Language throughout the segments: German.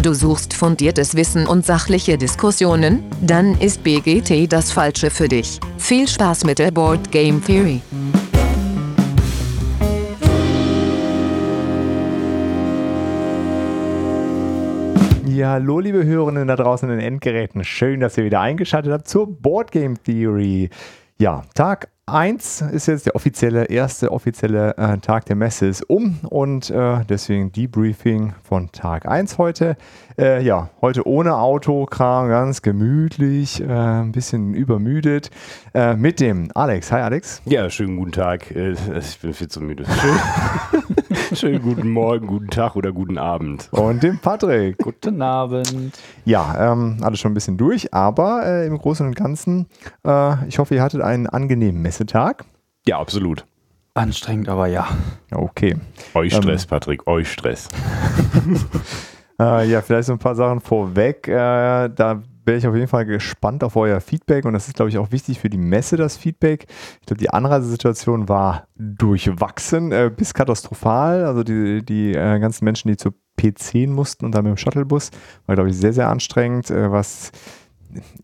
Du suchst fundiertes Wissen und sachliche Diskussionen? Dann ist BGT das Falsche für dich. Viel Spaß mit der Board Game Theory. Ja, hallo liebe Hörerinnen da draußen in den Endgeräten. Schön, dass ihr wieder eingeschaltet habt zur Board Game Theory. Ja, Tag 1 ist jetzt der offizielle, erste offizielle äh, Tag der Messe ist um und äh, deswegen Debriefing von Tag 1 heute. Äh, ja, heute ohne Autokram, ganz gemütlich, äh, ein bisschen übermüdet äh, mit dem Alex. Hi Alex. Ja, schönen guten Tag. Äh, ich bin viel zu müde. Schön, schönen guten Morgen, guten Tag oder guten Abend. Und dem Patrick. Guten Abend. Ja, ähm, alles schon ein bisschen durch, aber im Großen und Ganzen, ich hoffe, ihr hattet einen angenehmen Messe. Messetag? Ja, absolut. Anstrengend, aber ja. Okay. Euch Stress, ähm, Patrick, euch Stress. äh, ja, vielleicht so ein paar Sachen vorweg. Äh, da wäre ich auf jeden Fall gespannt auf euer Feedback und das ist, glaube ich, auch wichtig für die Messe, das Feedback. Ich glaube, die Anreisesituation war durchwachsen äh, bis katastrophal. Also die, die äh, ganzen Menschen, die zur P10 mussten und dann mit dem Shuttlebus, war, glaube ich, sehr, sehr anstrengend. Äh, was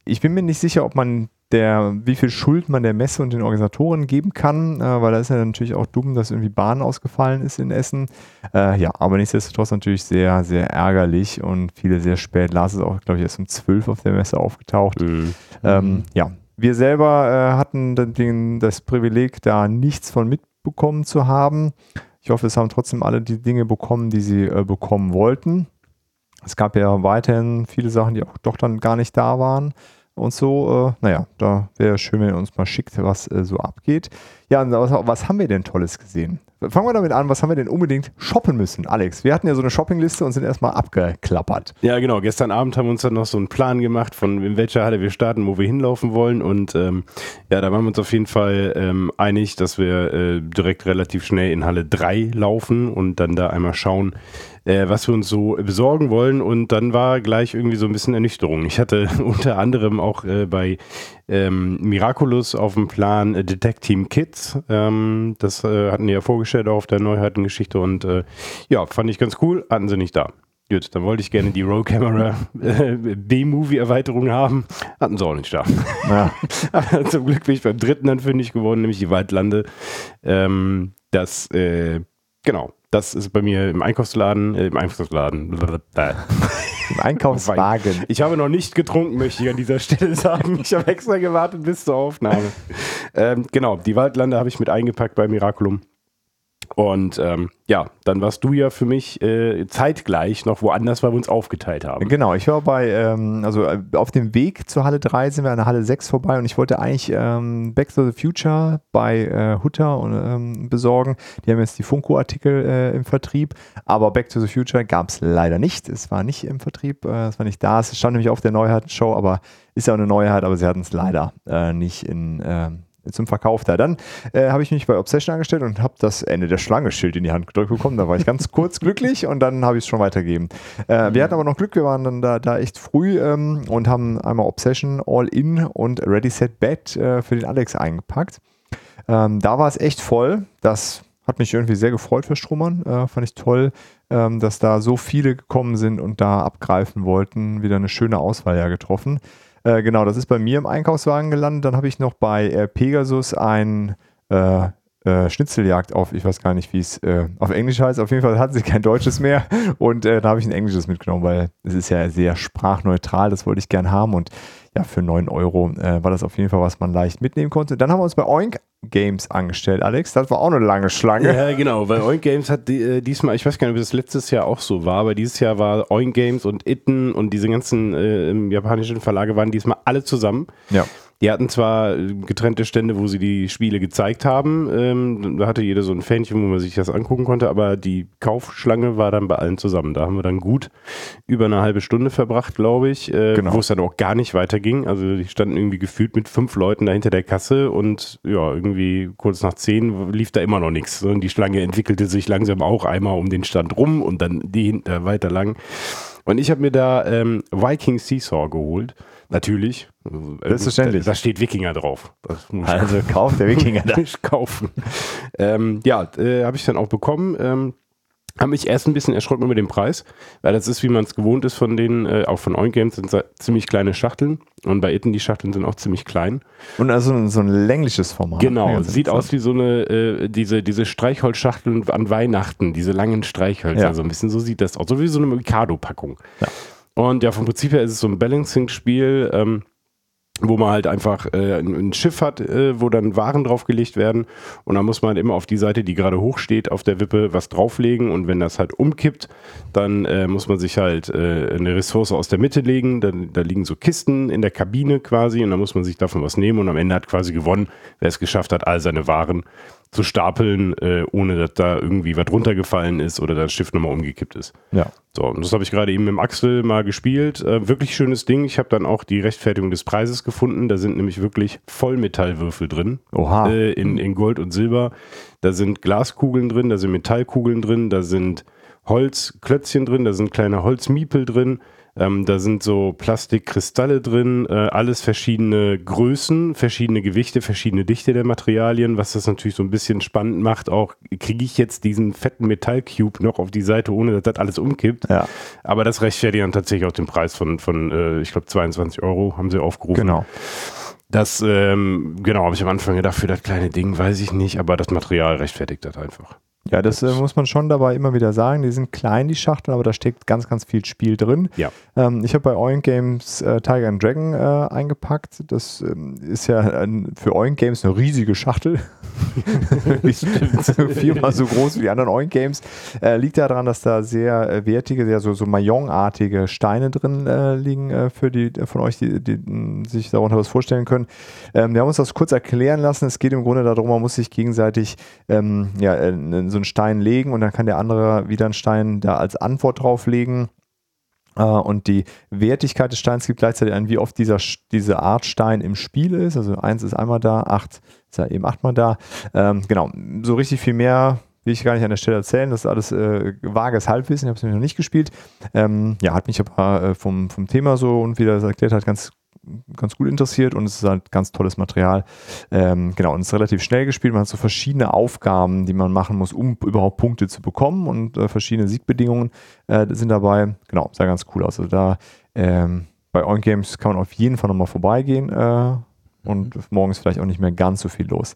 ich bin mir nicht sicher, ob man der, wie viel Schuld man der Messe und den Organisatoren geben kann, äh, weil da ist ja natürlich auch dumm, dass irgendwie Bahn ausgefallen ist in Essen. Äh, ja, aber nichtsdestotrotz natürlich sehr, sehr ärgerlich und viele sehr spät. Lars ist auch, glaube ich, erst um 12 auf der Messe aufgetaucht. Mhm. Ähm, ja, wir selber äh, hatten den, das Privileg, da nichts von mitbekommen zu haben. Ich hoffe, es haben trotzdem alle die Dinge bekommen, die sie äh, bekommen wollten. Es gab ja weiterhin viele Sachen, die auch doch dann gar nicht da waren und so. Äh, naja, da wäre schön, wenn ihr uns mal schickt, was äh, so abgeht. Ja, was, was, haben wir denn Tolles gesehen? Fangen wir damit an, was haben wir denn unbedingt shoppen müssen, Alex? Wir hatten ja so eine Shoppingliste und sind erstmal abgeklappert. Ja, genau. Gestern Abend haben wir uns dann noch so einen Plan gemacht, von in welcher Halle wir starten, wo wir hinlaufen wollen. Und ähm, ja, da waren wir uns auf jeden Fall ähm, einig, dass wir äh, direkt relativ schnell in Halle 3 laufen und dann da einmal schauen, äh, was wir uns so besorgen wollen. Und dann war gleich irgendwie so ein bisschen Ernüchterung. Ich hatte unter anderem auch äh, bei ähm, Miraculous auf dem Plan äh, Detect Team Kids. Ähm, das äh, hatten die ja vorgestellt auch auf der Neuheitengeschichte und äh, ja, fand ich ganz cool. Hatten sie nicht da. Gut, dann wollte ich gerne die Roll Camera äh, B-Movie-Erweiterung haben. Hatten sie auch nicht da. Ja. Aber zum Glück bin ich beim dritten dann fündig geworden, nämlich die Waldlande. Ähm, das, äh, genau, das ist bei mir im Einkaufsladen, äh, im Einkaufsladen. Im Einkaufswagen. Ich habe noch nicht getrunken, möchte ich an dieser Stelle sagen. Ich habe extra gewartet bis zur Aufnahme. Ähm, genau, die Waldlande habe ich mit eingepackt bei Miraculum. Und ähm, ja, dann warst du ja für mich äh, zeitgleich noch woanders, weil wir uns aufgeteilt haben. Genau, ich war bei, ähm, also äh, auf dem Weg zur Halle 3 sind wir an der Halle 6 vorbei und ich wollte eigentlich ähm, Back to the Future bei äh, Hutter und, ähm, besorgen. Die haben jetzt die Funko-Artikel äh, im Vertrieb, aber Back to the Future gab es leider nicht. Es war nicht im Vertrieb, äh, es war nicht da. Es stand nämlich auf der Neuheitenshow, aber ist ja auch eine Neuheit, aber sie hatten es leider äh, nicht in ähm, zum Verkauf da. Dann äh, habe ich mich bei Obsession angestellt und habe das Ende der Schlange-Schild in die Hand gedrückt bekommen. Da war ich ganz kurz glücklich und dann habe ich es schon weitergegeben. Äh, wir hatten aber noch Glück, wir waren dann da, da echt früh ähm, und haben einmal Obsession All-In und Ready Set Bet äh, für den Alex eingepackt. Ähm, da war es echt voll. Das hat mich irgendwie sehr gefreut für Strummern. Äh, fand ich toll, ähm, dass da so viele gekommen sind und da abgreifen wollten. Wieder eine schöne Auswahl ja getroffen. Äh, genau, das ist bei mir im Einkaufswagen gelandet. Dann habe ich noch bei äh, Pegasus ein äh, äh, Schnitzeljagd auf, ich weiß gar nicht, wie es äh, auf Englisch heißt. Auf jeden Fall hatten sie kein Deutsches mehr und da habe ich ein Englisches mitgenommen, weil es ist ja sehr sprachneutral, das wollte ich gern haben und ja, für 9 Euro war das auf jeden Fall, was man leicht mitnehmen konnte. Dann haben wir uns bei Oink Games angestellt, Alex. Das war auch eine lange Schlange. Ja, genau, weil Oink Games hat äh, diesmal, ich weiß gar nicht, ob das letztes Jahr auch so war, aber dieses Jahr war Oink Games und Itten und diese ganzen äh, japanischen Verlage waren diesmal alle zusammen. Ja. Die hatten zwar getrennte Stände, wo sie die Spiele gezeigt haben. Ähm, da hatte jeder so ein Fähnchen, wo man sich das angucken konnte, aber die Kaufschlange war dann bei allen zusammen. Da haben wir dann gut über eine halbe Stunde verbracht, glaube ich, äh, genau. wo es dann auch gar nicht weiterging. Also die standen irgendwie gefühlt mit fünf Leuten da hinter der Kasse und ja, irgendwie kurz nach zehn lief da immer noch nichts. Und die Schlange entwickelte sich langsam auch einmal um den Stand rum und dann die hinter weiter lang. Und ich habe mir da ähm, Viking Seesaw geholt. Natürlich. Selbstverständlich. Da steht Wikinger drauf. also kauft der Wikinger da. kaufen. ähm, ja, äh, habe ich dann auch bekommen. Ähm, Haben mich erst ein bisschen erschrocken über den Preis, weil das ist, wie man es gewohnt ist von denen, äh, auch von Oink Games, sind ziemlich kleine Schachteln. Und bei Itten, die Schachteln sind auch ziemlich klein. Und also so ein längliches Format. Genau, sieht aus wie so eine, äh, diese, diese Streichholzschachteln an Weihnachten, diese langen Streichhölzer, Ja. so ein bisschen so sieht das aus, so wie so eine Mikado-Packung. Ja. Und ja, vom Prinzip her ist es so ein Balancing-Spiel, ähm, wo man halt einfach äh, ein, Schiff hat, äh, wo dann Waren draufgelegt werden. Und dann muss man immer auf die Seite, die gerade hoch steht, auf der Wippe was drauflegen. Und wenn das halt umkippt, dann äh, muss man sich halt äh, eine Ressource aus der Mitte legen, dann, da liegen so Kisten in der Kabine quasi. Und dann muss man sich davon was nehmen. Und am Ende hat quasi gewonnen, wer es geschafft hat, all seine Waren zu stapeln, äh, ohne dass da irgendwie was runtergefallen ist oder das Schiff nochmal umgekippt ist. Ja. So, und das habe ich gerade eben mit dem Axel mal gespielt. Äh, wirklich schönes Ding. Ich habe dann auch die Rechtfertigung des Preises gefunden. Da sind nämlich wirklich Vollmetallwürfel drin. Oha. Äh, in, in Gold und Silber. Da sind Glaskugeln drin, da sind Metallkugeln drin, da sind Holzklötzchen drin, da sind kleine Holzmiepel drin. Ähm, da sind so Plastikkristalle drin, äh, alles verschiedene Größen, verschiedene Gewichte, verschiedene Dichte der Materialien, was das natürlich so ein bisschen spannend macht. Auch kriege ich jetzt diesen fetten Metallcube noch auf die Seite, ohne dass das alles umkippt. Ja, Aber das rechtfertigt dann tatsächlich auch den Preis von, von äh, ich glaube, 22 Euro haben sie aufgerufen. genau. Das, ähm, genau, habe ich am Anfang gedacht, für das kleine Ding weiß ich nicht, aber das Material rechtfertigt das einfach. Ja, das äh, muss man schon dabei immer wieder sagen. Die sind klein, die Schachteln, aber da steckt ganz, ganz viel Spiel drin. Ja. Ähm, ich habe bei Oink Games äh, Tiger and Dragon äh, eingepackt. Das ähm, ist ja ein, für Oink Games eine riesige Schachtel. Viermal so groß wie die anderen Oink Games. Äh, liegt daran, dass da sehr äh, wertige, sehr so, so Mahjong-artige Steine drin äh, liegen für die von euch, die, die mh, sich darunter was vorstellen können. Ähm, wir haben uns das kurz erklären lassen. Es geht im Grunde darum, man muss sich gegenseitig ähm, ja, äh, so einen Stein legen und dann kann der andere wieder einen Stein da als Antwort drauflegen. Äh, und die Wertigkeit des Steins gibt gleichzeitig an, wie oft dieser, diese Art Stein im Spiel ist. Also eins ist einmal da, acht ist ja eben achtmal da. Ähm, genau, so richtig viel mehr will ich gar nicht an der Stelle erzählen. Das ist alles äh, vages Halbwissen. Ich habe es nämlich noch nicht gespielt. Ähm, ja, hat mich aber äh, vom, vom Thema so und wie das erklärt hat, ganz ganz gut interessiert und es ist halt ganz tolles Material. Ähm, genau, und es ist relativ schnell gespielt. Man hat so verschiedene Aufgaben, die man machen muss, um überhaupt Punkte zu bekommen und äh, verschiedene Siegbedingungen äh, sind dabei. Genau, sah ganz cool aus. Also da ähm, bei On Games kann man auf jeden Fall nochmal vorbeigehen äh, und morgen ist vielleicht auch nicht mehr ganz so viel los.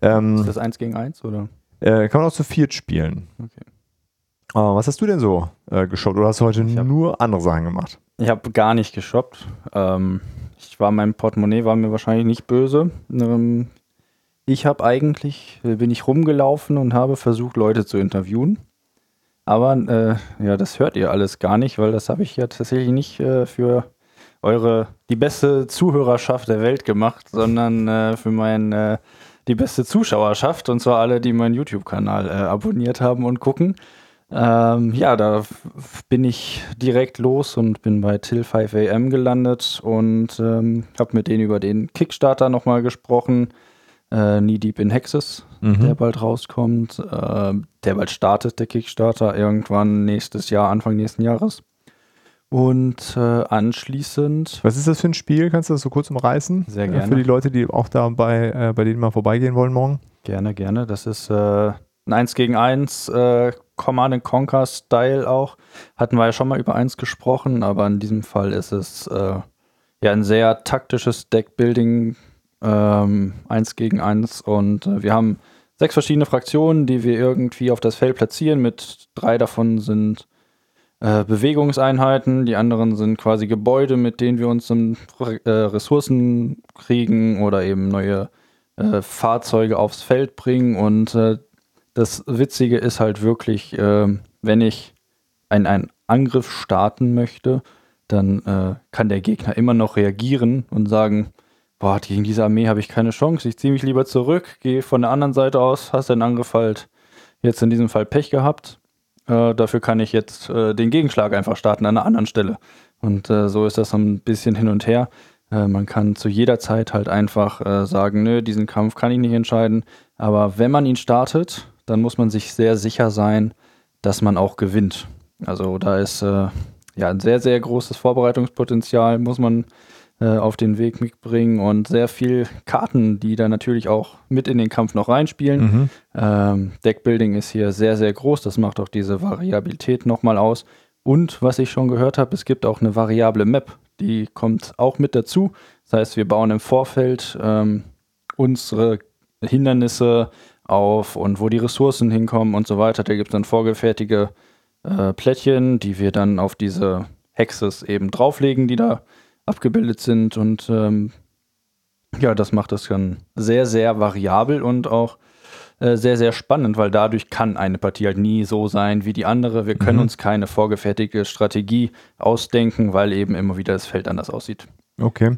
Ähm, Ist das eins gegen eins oder? äh, kann man auch zu viert spielen. Okay. Was hast du denn so äh, geschaut oder hast du heute nur andere Sachen gemacht? Ich habe gar nicht geshoppt. Ähm, ich war, mein Portemonnaie war mir wahrscheinlich nicht böse. Ähm, ich habe eigentlich, bin ich rumgelaufen und habe versucht, Leute zu interviewen. Aber äh, ja, das hört ihr alles gar nicht, weil das habe ich ja tatsächlich nicht äh, für eure, die beste Zuhörerschaft der Welt gemacht, sondern äh, für mein, äh, die beste Zuschauerschaft und zwar alle, die meinen YouTube-Kanal äh, abonniert haben und gucken. Ähm, ja, da bin ich direkt los und bin bei Till 5 AM gelandet und ähm, habe mit denen über den Kickstarter nochmal gesprochen. Äh, Knee Deep in Hexes, der bald rauskommt. Äh, der bald startet, der Kickstarter, irgendwann nächstes Jahr, Anfang nächsten Jahres. Und äh, anschließend, Was ist das für ein Spiel? Kannst du das so kurz umreißen? Sehr Äh, gerne. Für die Leute, die auch da bei, äh, bei denen mal vorbeigehen wollen morgen. gerne, gerne, das ist äh, ein 1 gegen 1 äh, Command Conquer Style auch. Hatten wir ja schon mal über eins gesprochen, aber in diesem Fall ist es äh, ja ein sehr taktisches Deckbuilding ähm, 1 gegen 1 und äh, wir haben sechs verschiedene Fraktionen, die wir irgendwie auf das Feld platzieren. Mit drei davon sind äh, Bewegungseinheiten, die anderen sind quasi Gebäude, mit denen wir uns um äh, Ressourcen kriegen oder eben neue äh, Fahrzeuge aufs Feld bringen. Und äh, das Witzige ist halt wirklich, äh, wenn ich einen, einen Angriff starten möchte, dann äh, kann der Gegner immer noch reagieren und sagen, boah, gegen diese Armee habe ich keine Chance, ich ziehe mich lieber zurück, gehe von der anderen Seite aus, hast den Angriff halt jetzt in diesem Fall Pech gehabt. Äh, dafür kann ich jetzt äh, den Gegenschlag einfach starten an einer anderen Stelle. Und äh, so ist das so ein bisschen hin und her. Äh, man kann zu jeder Zeit halt einfach sagen, nö, diesen Kampf kann ich nicht entscheiden. Aber wenn man ihn startet, dann muss man sich sehr sicher sein, dass man auch gewinnt. Also da ist äh, ja ein sehr, sehr großes Vorbereitungspotenzial, muss man äh, auf den Weg mitbringen und sehr viel Karten, die da natürlich auch mit in den Kampf noch reinspielen. Mhm. Ähm, Deckbuilding ist hier sehr, sehr groß. Das macht auch diese Variabilität nochmal aus. Und was ich schon gehört habe, es gibt auch eine variable Map. Die kommt auch mit dazu. Das heißt, wir bauen im Vorfeld ähm, unsere Hindernisse auf und wo die Ressourcen hinkommen und so weiter. Da gibt es dann vorgefertigte äh, Plättchen, die wir dann auf diese Hexes eben drauflegen, die da abgebildet sind. Und ähm, ja, das macht das dann sehr, sehr variabel und auch äh, sehr, sehr spannend, weil dadurch kann eine Partie halt nie so sein wie die andere. Wir können Mhm. uns keine vorgefertigte Strategie ausdenken, weil eben immer wieder das Feld anders aussieht. Okay.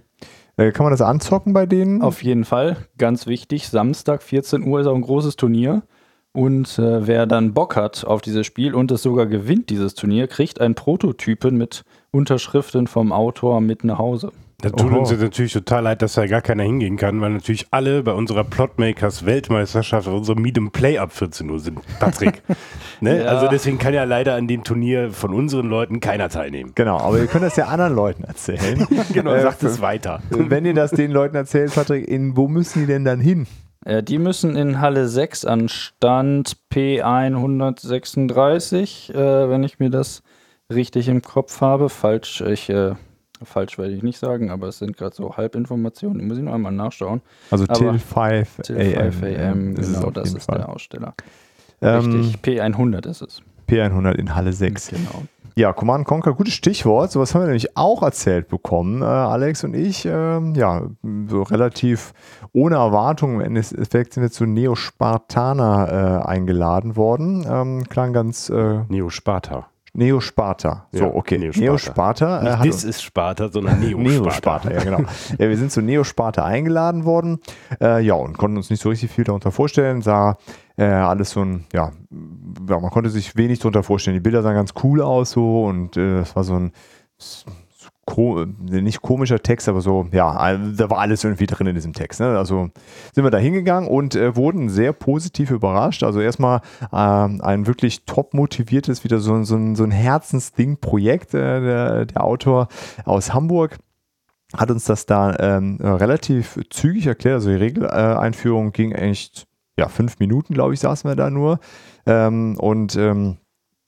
Äh, kann man das anzocken bei denen? Auf jeden Fall, ganz wichtig, Samstag 14 Uhr ist auch ein großes Turnier. Und äh, wer dann Bock hat auf dieses Spiel und es sogar gewinnt, dieses Turnier, kriegt einen Prototypen mit Unterschriften vom Autor mit nach Hause. Das tut Oho. uns jetzt natürlich total leid, dass da gar keiner hingehen kann, weil natürlich alle bei unserer Plotmakers Weltmeisterschaft, unserem Meet and Play ab 14 Uhr sind. Patrick. ne? Ja. Also deswegen kann ja leider an dem Turnier von unseren Leuten keiner teilnehmen. Genau, aber ihr könnt das ja anderen Leuten erzählen. Genau, Äh, sagt es weiter. Wenn ihr das den Leuten erzählt, Patrick, in, wo müssen die denn dann hin? Äh, die müssen in Halle 6 an Stand P136, äh, wenn ich mir das richtig im Kopf habe. Falsch, ich, äh, falsch werde ich nicht sagen, aber es sind gerade so Halbinformationen. Die muss ich noch einmal nachschauen. Also Aber till 5 Till AM. 5 AM, genau, das ist Fall. der Aussteller. Ähm, Richtig, P100 ist es. P100 in Halle 6. Genau. Ja, Command Conquer, gutes Stichwort. Sowas haben wir nämlich auch erzählt bekommen, äh, Alex und ich. Ähm, ja, so relativ ohne Erwartung. Im Endeffekt sind wir zu Neo Spartaner äh, eingeladen worden. Ähm, klang ganz äh, Neo Sparta. Sparta. So, Ja, okay. Neo Neo Sparta. Sparta. äh, Nicht This ist Sparta, sondern Neo, Neo Sparta. Sparta, ja genau. ja, wir sind zu Neo Sparta eingeladen worden, äh, ja, und konnten uns nicht so richtig viel darunter vorstellen. Sah äh, alles so ein, ja, ja, man konnte sich wenig darunter vorstellen. Die Bilder sahen ganz cool aus so und äh, es war so ein ko nicht komischer Text, aber so, ja, da war alles irgendwie drin in diesem Text. Ne? Also sind wir da hingegangen und äh, wurden sehr positiv überrascht. Also erstmal ähm, ein wirklich top motiviertes, wieder so, ein- so so ein Herzensding-Projekt. Äh, der, der Autor aus Hamburg hat uns das da ähm, relativ zügig erklärt. Also die Regeleinführung ging eigentlich, ja, fünf Minuten, glaube ich, saßen wir da nur. Ähm, und ähm,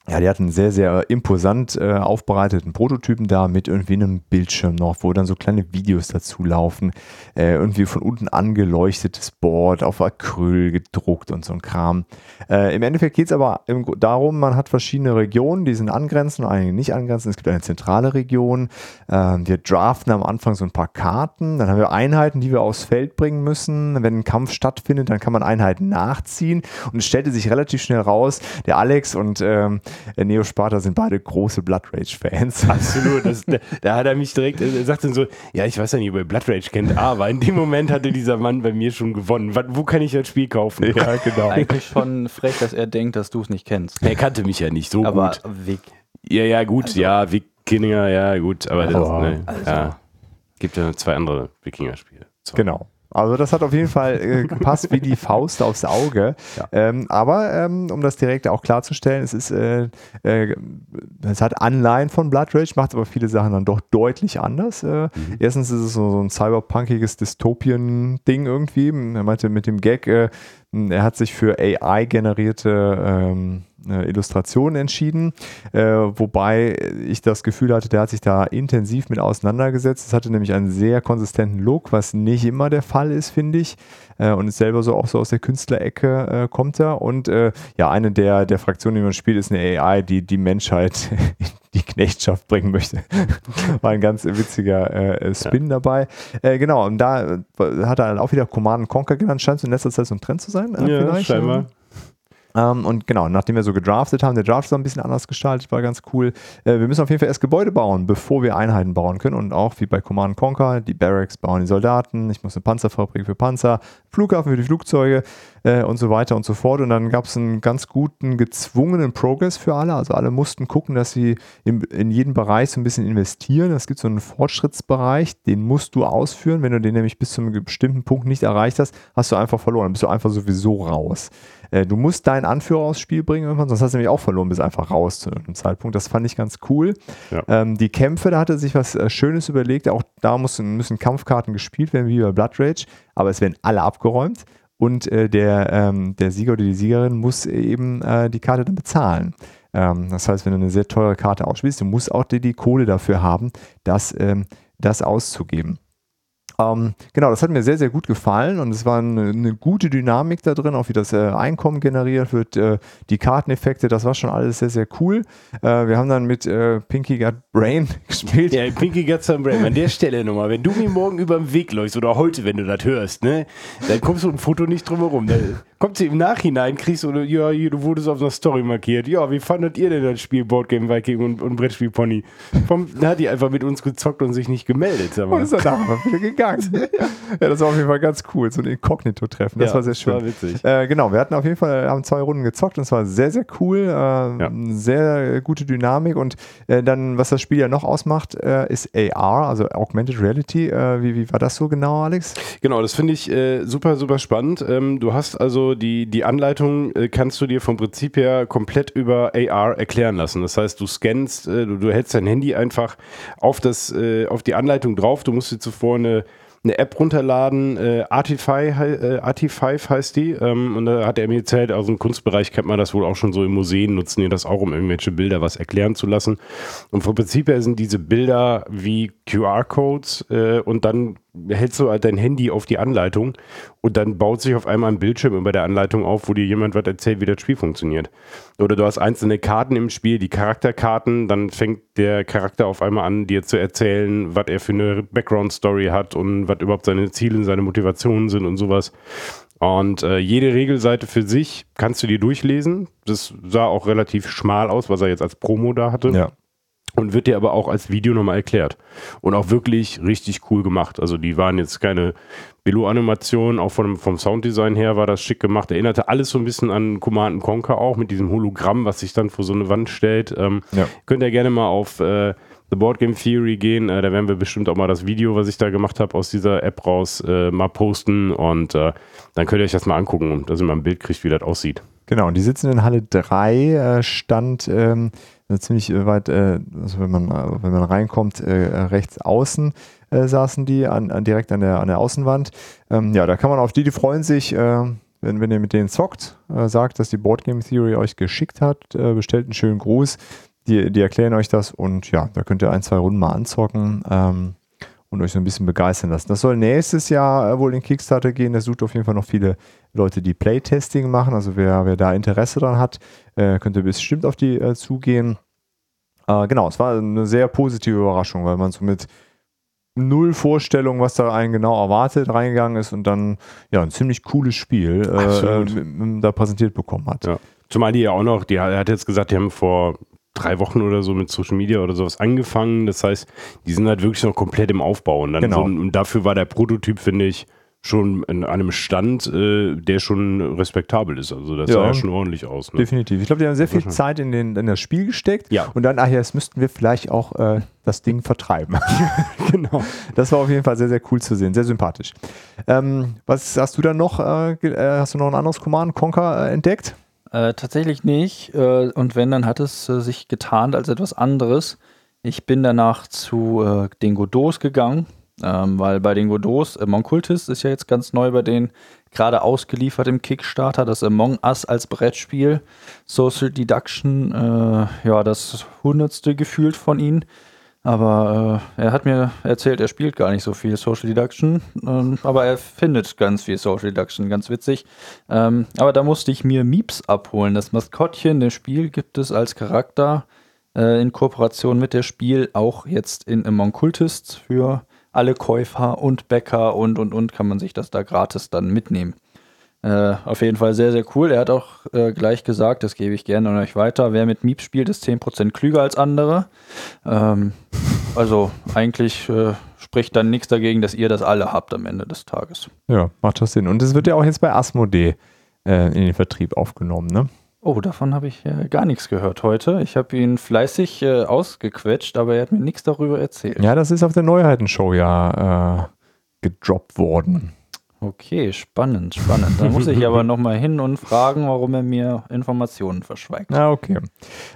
ja, die hatten einen sehr, sehr imposant äh, aufbereiteten Prototypen da mit irgendwie einem Bildschirm noch, wo dann so kleine Videos dazu laufen. Äh, irgendwie von unten angeleuchtetes Board auf Acryl gedruckt und so ein Kram. Äh, Im Endeffekt geht es aber im, darum, man hat verschiedene Regionen, die sind angrenzend einige nicht angrenzend. Es gibt eine zentrale Region. Ähm, wir draften am Anfang so ein paar Karten. Dann haben wir Einheiten, die wir aufs Feld bringen müssen. Wenn ein Kampf stattfindet, dann kann man Einheiten nachziehen. Und es stellte sich relativ schnell raus, der Alex und ähm, der Neo Sparta sind beide große Blood Rage-Fans. Absolut. Das, da, da hat er mich direkt, er sagt dann so, ja, ich weiß ja nicht, ob ihr Blood Rage kennt, aber in dem Moment hatte dieser Mann bei mir schon gewonnen. Wo kann ich das Spiel kaufen? ja, genau. Eigentlich schon frech, dass er denkt, dass du es nicht kennst. Er kannte mich ja nicht so Aber gut. wie, Ja, ja, gut, ja, Wikinger, ja, gut, aber das, Also, ne, also. ja. Gibt ja noch zwei andere Wikinger-Spiele. So. Genau. Also das hat auf jeden Fall äh, gepasst wie die Faust aufs Auge. Ja. Ähm, aber ähm, um das direkt auch klarzustellen, es ist, äh, äh, es hat Anleihen von Blood Rage, macht aber viele Sachen dann doch deutlich anders. Äh, Erstens ist es so, so ein cyberpunkiges Dystopien-Ding irgendwie. Er meinte mit dem Gag, äh, er hat sich für AI-generierte ähm, äh, Illustrationen entschieden, äh, wobei ich das Gefühl hatte, der hat sich da intensiv mit auseinandergesetzt. Es hatte nämlich einen sehr konsistenten Look, was nicht immer der Fall ist, finde ich. Äh, und ist selber so auch so aus der Künstlerecke äh, kommt er. Und äh, ja, eine der, der Fraktionen, die man spielt, ist eine AI, die die Menschheit in die Knechtschaft bringen möchte. War ein ganz witziger äh, Spin dabei. Äh, genau, und da äh, hat er dann auch wieder Command Conquer genannt. Scheint so in letzter Zeit so ein Trend zu sein. Äh, Ja, vielleicht, scheinbar. Ähm, und genau, nachdem wir so gedraftet haben, der Draft ist ein bisschen anders gestaltet, war ganz cool. Äh, wir müssen auf jeden Fall erst Gebäude bauen, bevor wir Einheiten bauen können. Und auch wie bei Command Conquer, die Barracks bauen die Soldaten, ich muss eine Panzerfabrik für Panzer, Flughafen für die Flugzeuge äh, und so weiter und so fort. Und dann gab es einen ganz guten, gezwungenen Progress für alle. Also alle mussten gucken, dass sie in, in jeden Bereich so ein bisschen investieren. Es gibt so einen Fortschrittsbereich, den musst du ausführen. Wenn du den nämlich bis zu einem bestimmten Punkt nicht erreicht hast, hast du einfach verloren. Dann bist du einfach sowieso raus. Äh, du musst deinen Anführer aufs Spiel bringen irgendwann, sonst hast du nämlich auch verloren, bis einfach raus zu einem Zeitpunkt. Das fand ich ganz cool. Ja. Ähm, die Kämpfe, da hat er sich was äh, Schönes überlegt. Auch da müssen, müssen Kampfkarten gespielt werden, wie bei Blood Rage, aber es werden alle abgeräumt. Und äh, der, ähm, der Sieger oder die Siegerin muss eben äh, die Karte dann bezahlen. Ähm, das heißt, wenn du eine sehr teure Karte ausspielst, du musst auch die, die Kohle dafür haben, das, ähm, das auszugeben. Ähm, genau, das hat mir sehr, sehr gut gefallen und es war eine, eine gute Dynamik da drin, auch wie das äh, Einkommen generiert wird, äh, die Karteneffekte, das war schon alles sehr, sehr cool. Äh, wir haben dann mit äh, Pinky Got Brain gespielt. Ja, Pinky Got Some Brain. An der Stelle nochmal, wenn du mir morgen über den Weg läufst oder heute, wenn du das hörst, ne, dann kommst du ein Foto nicht drum herum. Kommt sie im Nachhinein, kriegst du, ja, du wurdest auf einer Story markiert. Ja, wie fandet ihr denn das Spiel Boardgame Viking und, und Brettspiel Pony? Vom, da hat die einfach mit uns gezockt und sich nicht gemeldet. Sag mal. Und ist dann einfach wieder gegangen. ja, das war auf jeden Fall ganz cool, so ein Inkognito-Treffen. Das Ja, war sehr das war schön. witzig. Äh, genau, wir hatten auf jeden Fall haben zwei Runden gezockt und es war sehr, sehr cool. Äh, Sehr gute Dynamik und äh, dann, was das Spiel ja noch ausmacht, äh, ist AR, also Augmented Reality. Äh, wie, wie war das so genau, Alex? Genau, das finde ich äh, super, super spannend. Ähm, du hast also die, die Anleitung, äh, kannst du dir vom Prinzip her komplett über AR erklären lassen. Das heißt, du scannst, äh, du, du hältst dein Handy einfach auf, das, äh, auf die Anleitung drauf. Du musst dir zuvor eine, eine App runterladen, äh, Artify, äh, Artifive heißt die. Ähm, und da hat er mir erzählt, aus dem Kunstbereich kennt man das wohl auch schon so in Museen, nutzen die das auch, um irgendwelche Bilder was erklären zu lassen. Und vom Prinzip her sind diese Bilder wie QR-Codes äh, und dann hältst du halt dein Handy auf die Anleitung und dann baut sich auf einmal ein Bildschirm über der Anleitung auf, wo dir jemand was erzählt, wie das Spiel funktioniert. Oder du hast einzelne Karten im Spiel, die Charakterkarten, dann fängt der Charakter auf einmal an, dir zu erzählen, was er für eine Background-Story hat und was überhaupt seine Ziele, seine Motivationen sind und sowas. Und äh, jede Regelseite für sich kannst du dir durchlesen. Das sah auch relativ schmal aus, was er jetzt als Promo da hatte und wird dir aber auch als Video nochmal erklärt. Und auch wirklich richtig cool gemacht. Also die waren jetzt keine Billo-Animationen, auch vom, vom Sounddesign her war das schick gemacht. Erinnerte alles so ein bisschen an Command Conquer auch mit diesem Hologramm, was sich dann vor so eine Wand stellt. Ähm, Ja. Könnt ihr gerne mal auf äh, The Board Game Theory gehen. Äh, da werden wir bestimmt auch mal das Video, was ich da gemacht habe, aus dieser App raus äh, mal posten. Und äh, dann könnt ihr euch das mal angucken dass ihr mal ein Bild kriegt, wie das aussieht. Genau, und die sitzen in Halle 3, äh, stand ähm, ziemlich äh, weit, äh, also wenn man, äh, wenn man reinkommt, äh, rechts außen äh, saßen die, an, an, direkt an der, an der Außenwand. Ähm, ja, da kann man auf die, die freuen sich, äh, wenn, wenn ihr mit denen zockt, äh, sagt, dass die Boardgame Theory euch geschickt hat, äh, bestellt einen schönen Gruß, die, die erklären euch das und ja, da könnt ihr ein, zwei Runden mal anzocken. Ähm, und euch so ein bisschen begeistern lassen. Das soll nächstes Jahr äh, wohl in Kickstarter gehen. Der sucht auf jeden Fall noch viele Leute, die Playtesting machen. Also wer, wer da Interesse dran hat, äh, könnte bestimmt auf die äh, zugehen. Äh, genau, es war eine sehr positive Überraschung, weil man so mit null Vorstellung, was da einen genau erwartet, reingegangen ist und dann ja ein ziemlich cooles Spiel äh, äh, da präsentiert bekommen hat. Ja. Zumal die ja auch noch, die, er hat jetzt gesagt, die haben vor drei Wochen oder so mit Social Media oder sowas angefangen. Das heißt, die sind halt wirklich noch komplett im Aufbau. Und, Genau. so, und dafür war der Prototyp, finde ich, schon in einem Stand, äh, der schon respektabel ist. Also das Ja. sah ja schon ordentlich aus. Ne? Definitiv. Ich glaube, die haben sehr viel Wahrscheinlich. Zeit in, den, in das Spiel gesteckt. Ja. Und dann, ach ja, jetzt müssten wir vielleicht auch äh, das Ding vertreiben. genau. Das war auf jeden Fall sehr, sehr cool zu sehen. Sehr sympathisch. Ähm, was hast du dann noch? Äh, äh, hast du noch ein anderes Command Conquer äh, entdeckt? Äh, tatsächlich nicht. Äh, und wenn, dann hat es äh, sich getarnt als etwas anderes. Ich bin danach zu äh, den Godot gegangen, ähm, weil bei den Godots, Among Cultist ist ja jetzt ganz neu bei denen gerade ausgeliefert im Kickstarter, das Among Us als Brettspiel, Social Deduction, äh, ja, das hundertste gefühlt von ihnen. Aber äh, er hat mir erzählt, er spielt gar nicht so viel Social Deduction, ähm, aber er findet ganz viel Social Deduction, ganz witzig. Ähm, aber da musste ich mir Mieps abholen. Das Maskottchen des Spiel gibt es als Charakter äh, in Kooperation mit der Spiel auch jetzt in Among Cultists für alle Käufer und Bäcker und und und kann man sich das da gratis dann mitnehmen. Äh, auf jeden Fall sehr, sehr cool. Er hat auch äh, gleich gesagt, das gebe ich gerne an euch weiter, wer mit Miep spielt, ist 10% klüger als andere. Ähm, also eigentlich äh, spricht dann nichts dagegen, dass ihr das alle habt am Ende des Tages. Ja, macht das Sinn. Und es wird ja auch jetzt bei Asmodee äh, in den Vertrieb aufgenommen, ne? Oh, davon habe ich äh, gar nichts gehört heute. Ich habe ihn fleißig äh, ausgequetscht, aber er hat mir nichts darüber erzählt. Ja, das ist auf der Neuheitenshow ja äh, gedroppt worden. Okay, spannend, spannend. Da muss ich aber nochmal hin und fragen, warum er mir Informationen verschweigt. Ah, okay.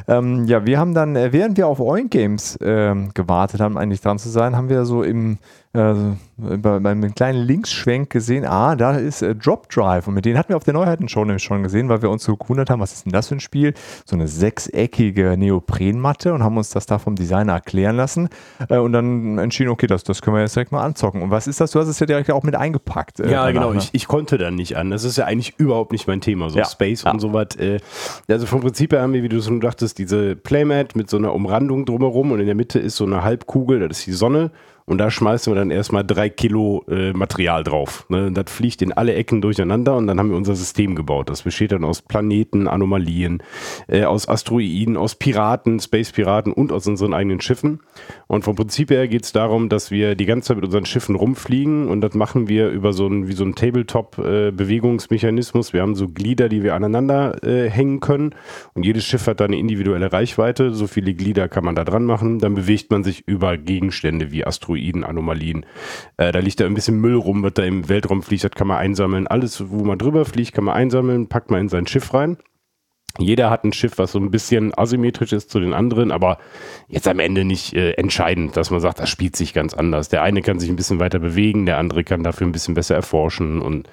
Ähm, ja, wir haben dann, äh, während wir auf Oink Games ähm, gewartet haben, eigentlich dran zu sein, haben wir so im äh, bei, beim kleinen Linksschwenk gesehen, ah, da ist äh, Drop Drive und mit denen hatten wir auf der Neuheiten-Show nämlich schon gesehen, weil wir uns so gewundert haben, was ist denn das für ein Spiel? So eine sechseckige Neoprenmatte und haben uns das da vom Designer erklären lassen äh, und dann entschieden, okay, das, das können wir jetzt direkt mal anzocken. Und was ist das? Du hast es ja direkt auch mit eingepackt. Äh, ja, genau. Ne? Ich, ich, konnte dann nicht an. Das ist ja eigentlich überhaupt nicht mein Thema, so ja. Space ja. und sowas. Äh, also vom Prinzip her haben wir, wie du schon dachtest, diese Playmat mit so einer Umrandung drumherum und in der Mitte ist so eine Halbkugel, das ist die Sonne und da schmeißen wir dann erstmal drei Kilo äh, Material drauf. Ne? Das fliegt in alle Ecken durcheinander und dann haben wir unser System gebaut. Das besteht dann aus Planeten, Anomalien, äh, aus Asteroiden, aus Piraten, Space-Piraten und aus unseren eigenen Schiffen. Und vom Prinzip her geht es darum, dass wir die ganze Zeit mit unseren Schiffen rumfliegen und das machen wir über so ein, wie so ein Tabletop-Bewegungsmechanismus. Äh, wir haben so Glieder, die wir aneinander äh, hängen können und jedes Schiff hat da eine individuelle Reichweite. So viele Glieder kann man da dran machen. Dann bewegt man sich über Gegenstände wie Asteroiden Asteroiden-Anomalien. Äh, da liegt da ein bisschen Müll rum, was da im Weltraum fliegt, das kann man einsammeln. Alles, wo man drüber fliegt, kann man einsammeln, packt man in sein Schiff rein. Jeder hat ein Schiff, was so ein bisschen asymmetrisch ist zu den anderen, aber jetzt am Ende nicht äh, entscheidend, dass man sagt, das spielt sich ganz anders. Der eine kann sich ein bisschen weiter bewegen, der andere kann dafür ein bisschen besser erforschen und